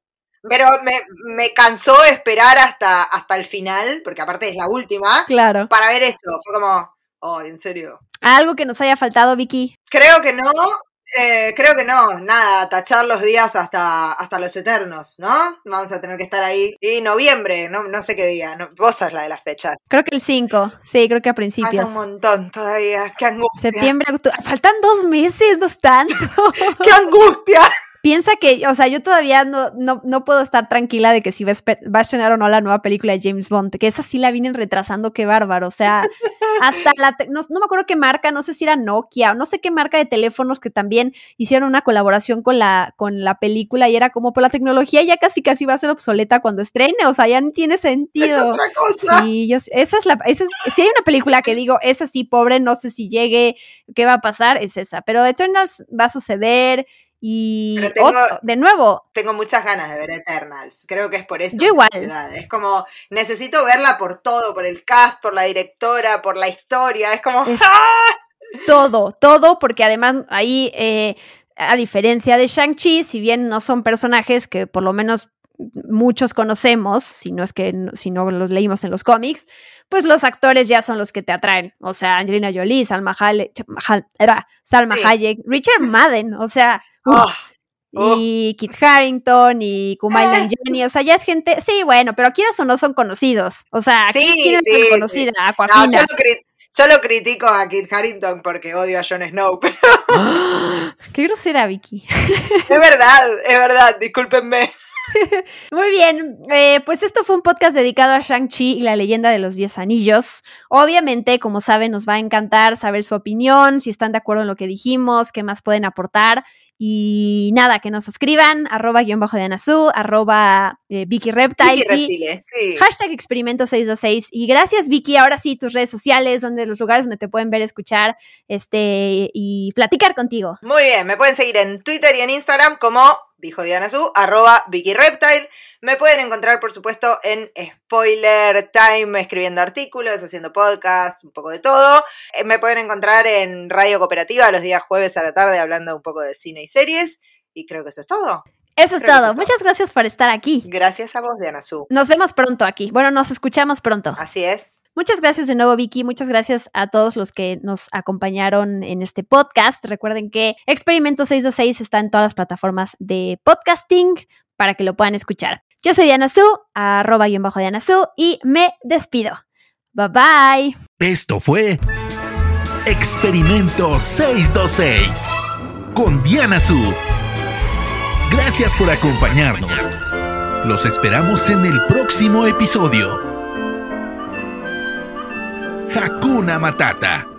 [SPEAKER 2] Pero me, me, cansó esperar hasta, hasta el final, porque aparte es la última,
[SPEAKER 1] claro.
[SPEAKER 2] para ver eso. Fue como, oh, en serio.
[SPEAKER 1] ¿Algo que nos haya faltado, Vicky?
[SPEAKER 2] Creo que no. Eh, creo que no, nada, tachar los días hasta, hasta los eternos, ¿no? Vamos a tener que estar ahí. Y noviembre, no, no sé qué día, no, vos sos la de las fechas.
[SPEAKER 1] Creo que el 5, sí, creo que a principios.
[SPEAKER 2] Falta un montón todavía, qué angustia.
[SPEAKER 1] Septiembre, octubre, faltan dos meses, no es tanto. <laughs>
[SPEAKER 2] ¡Qué angustia!
[SPEAKER 1] Piensa que, o sea, yo todavía no, no, no puedo estar tranquila de que si va a estrenar o no la nueva película de James Bond, que esa sí la vienen retrasando, qué bárbaro. O sea, <laughs> hasta la, no, no, me acuerdo qué marca, no sé si era Nokia o no sé qué marca de teléfonos que también hicieron una colaboración con la, con la película y era como, por pues, la tecnología ya casi casi va a ser obsoleta cuando estrene, o sea, ya no tiene sentido. Es
[SPEAKER 2] otra cosa.
[SPEAKER 1] Y yo, esa es la, esa es, si hay una película que digo, esa sí, pobre, no sé si llegue, qué va a pasar, es esa. Pero Eternals va a suceder y de nuevo.
[SPEAKER 2] Tengo muchas ganas de ver Eternals. Creo que es por eso.
[SPEAKER 1] Yo igual.
[SPEAKER 2] Es como, necesito verla por todo, por el cast, por la directora, por la historia. Es como. ¡ah!
[SPEAKER 1] Todo, todo, porque además ahí, eh, a diferencia de Shang-Chi, si bien no son personajes que por lo menos muchos conocemos, si no es que si no los leímos en los cómics, pues los actores ya son los que te atraen. O sea, Angelina Jolie, Salma Hayek, Salma Hayek, Richard Madden, o sea, <laughs> Ah, y Kit Harrington y Kumail eh. Nanjiani, o sea, ya es gente, sí, bueno, pero quienes o no son conocidos, o sea,
[SPEAKER 2] sí,
[SPEAKER 1] ¿quién
[SPEAKER 2] es
[SPEAKER 1] conocida?
[SPEAKER 2] No, yo, lo critico a Kit Harrington porque odio a Jon Snow, <laughs> pero... <gasps>
[SPEAKER 1] Qué grosera, Vicky.
[SPEAKER 2] es verdad, es verdad, discúlpenme. <laughs>
[SPEAKER 1] Muy bien, eh, pues esto fue un podcast dedicado a Shang-Chi y la leyenda de los Diez Anillos. Obviamente, como saben, nos va a encantar saber su opinión, si están de acuerdo en lo que dijimos, qué más pueden aportar. Y nada, que nos escriban, arroba guion bajo de Anazú, arroba eh, Vicky Reptile. Hashtag experimento 626. Y gracias, Vicky. Ahora sí, tus redes sociales, donde los lugares donde te pueden ver, escuchar, este, y platicar contigo.
[SPEAKER 2] Muy bien, me pueden seguir en Twitter y en Instagram como dijo Diana Su, arroba Vicky Reptile. Me pueden encontrar, por supuesto, en Spoiler Time, escribiendo artículos, haciendo podcasts, un poco de todo. Eh, me pueden encontrar en Radio Cooperativa los días jueves a la tarde hablando un poco de cine y series. Y creo que eso es todo.
[SPEAKER 1] Eso es todo. Muchas gracias por estar aquí.
[SPEAKER 2] Gracias a vos, Diana Su.
[SPEAKER 1] Nos vemos pronto aquí. Bueno, nos escuchamos pronto.
[SPEAKER 2] Así es.
[SPEAKER 1] Muchas gracias de nuevo, Vicky. Muchas gracias a todos los que nos acompañaron en este podcast. Recuerden que Experimento 626 está en todas las plataformas de podcasting para que lo puedan escuchar. Yo soy Diana Su, arroba guion bajo Diana Su, y me despido. Bye bye.
[SPEAKER 3] Esto fue Experimento 626 con Diana Su Gracias por acompañarnos. Los esperamos en el próximo episodio. Hakuna Matata.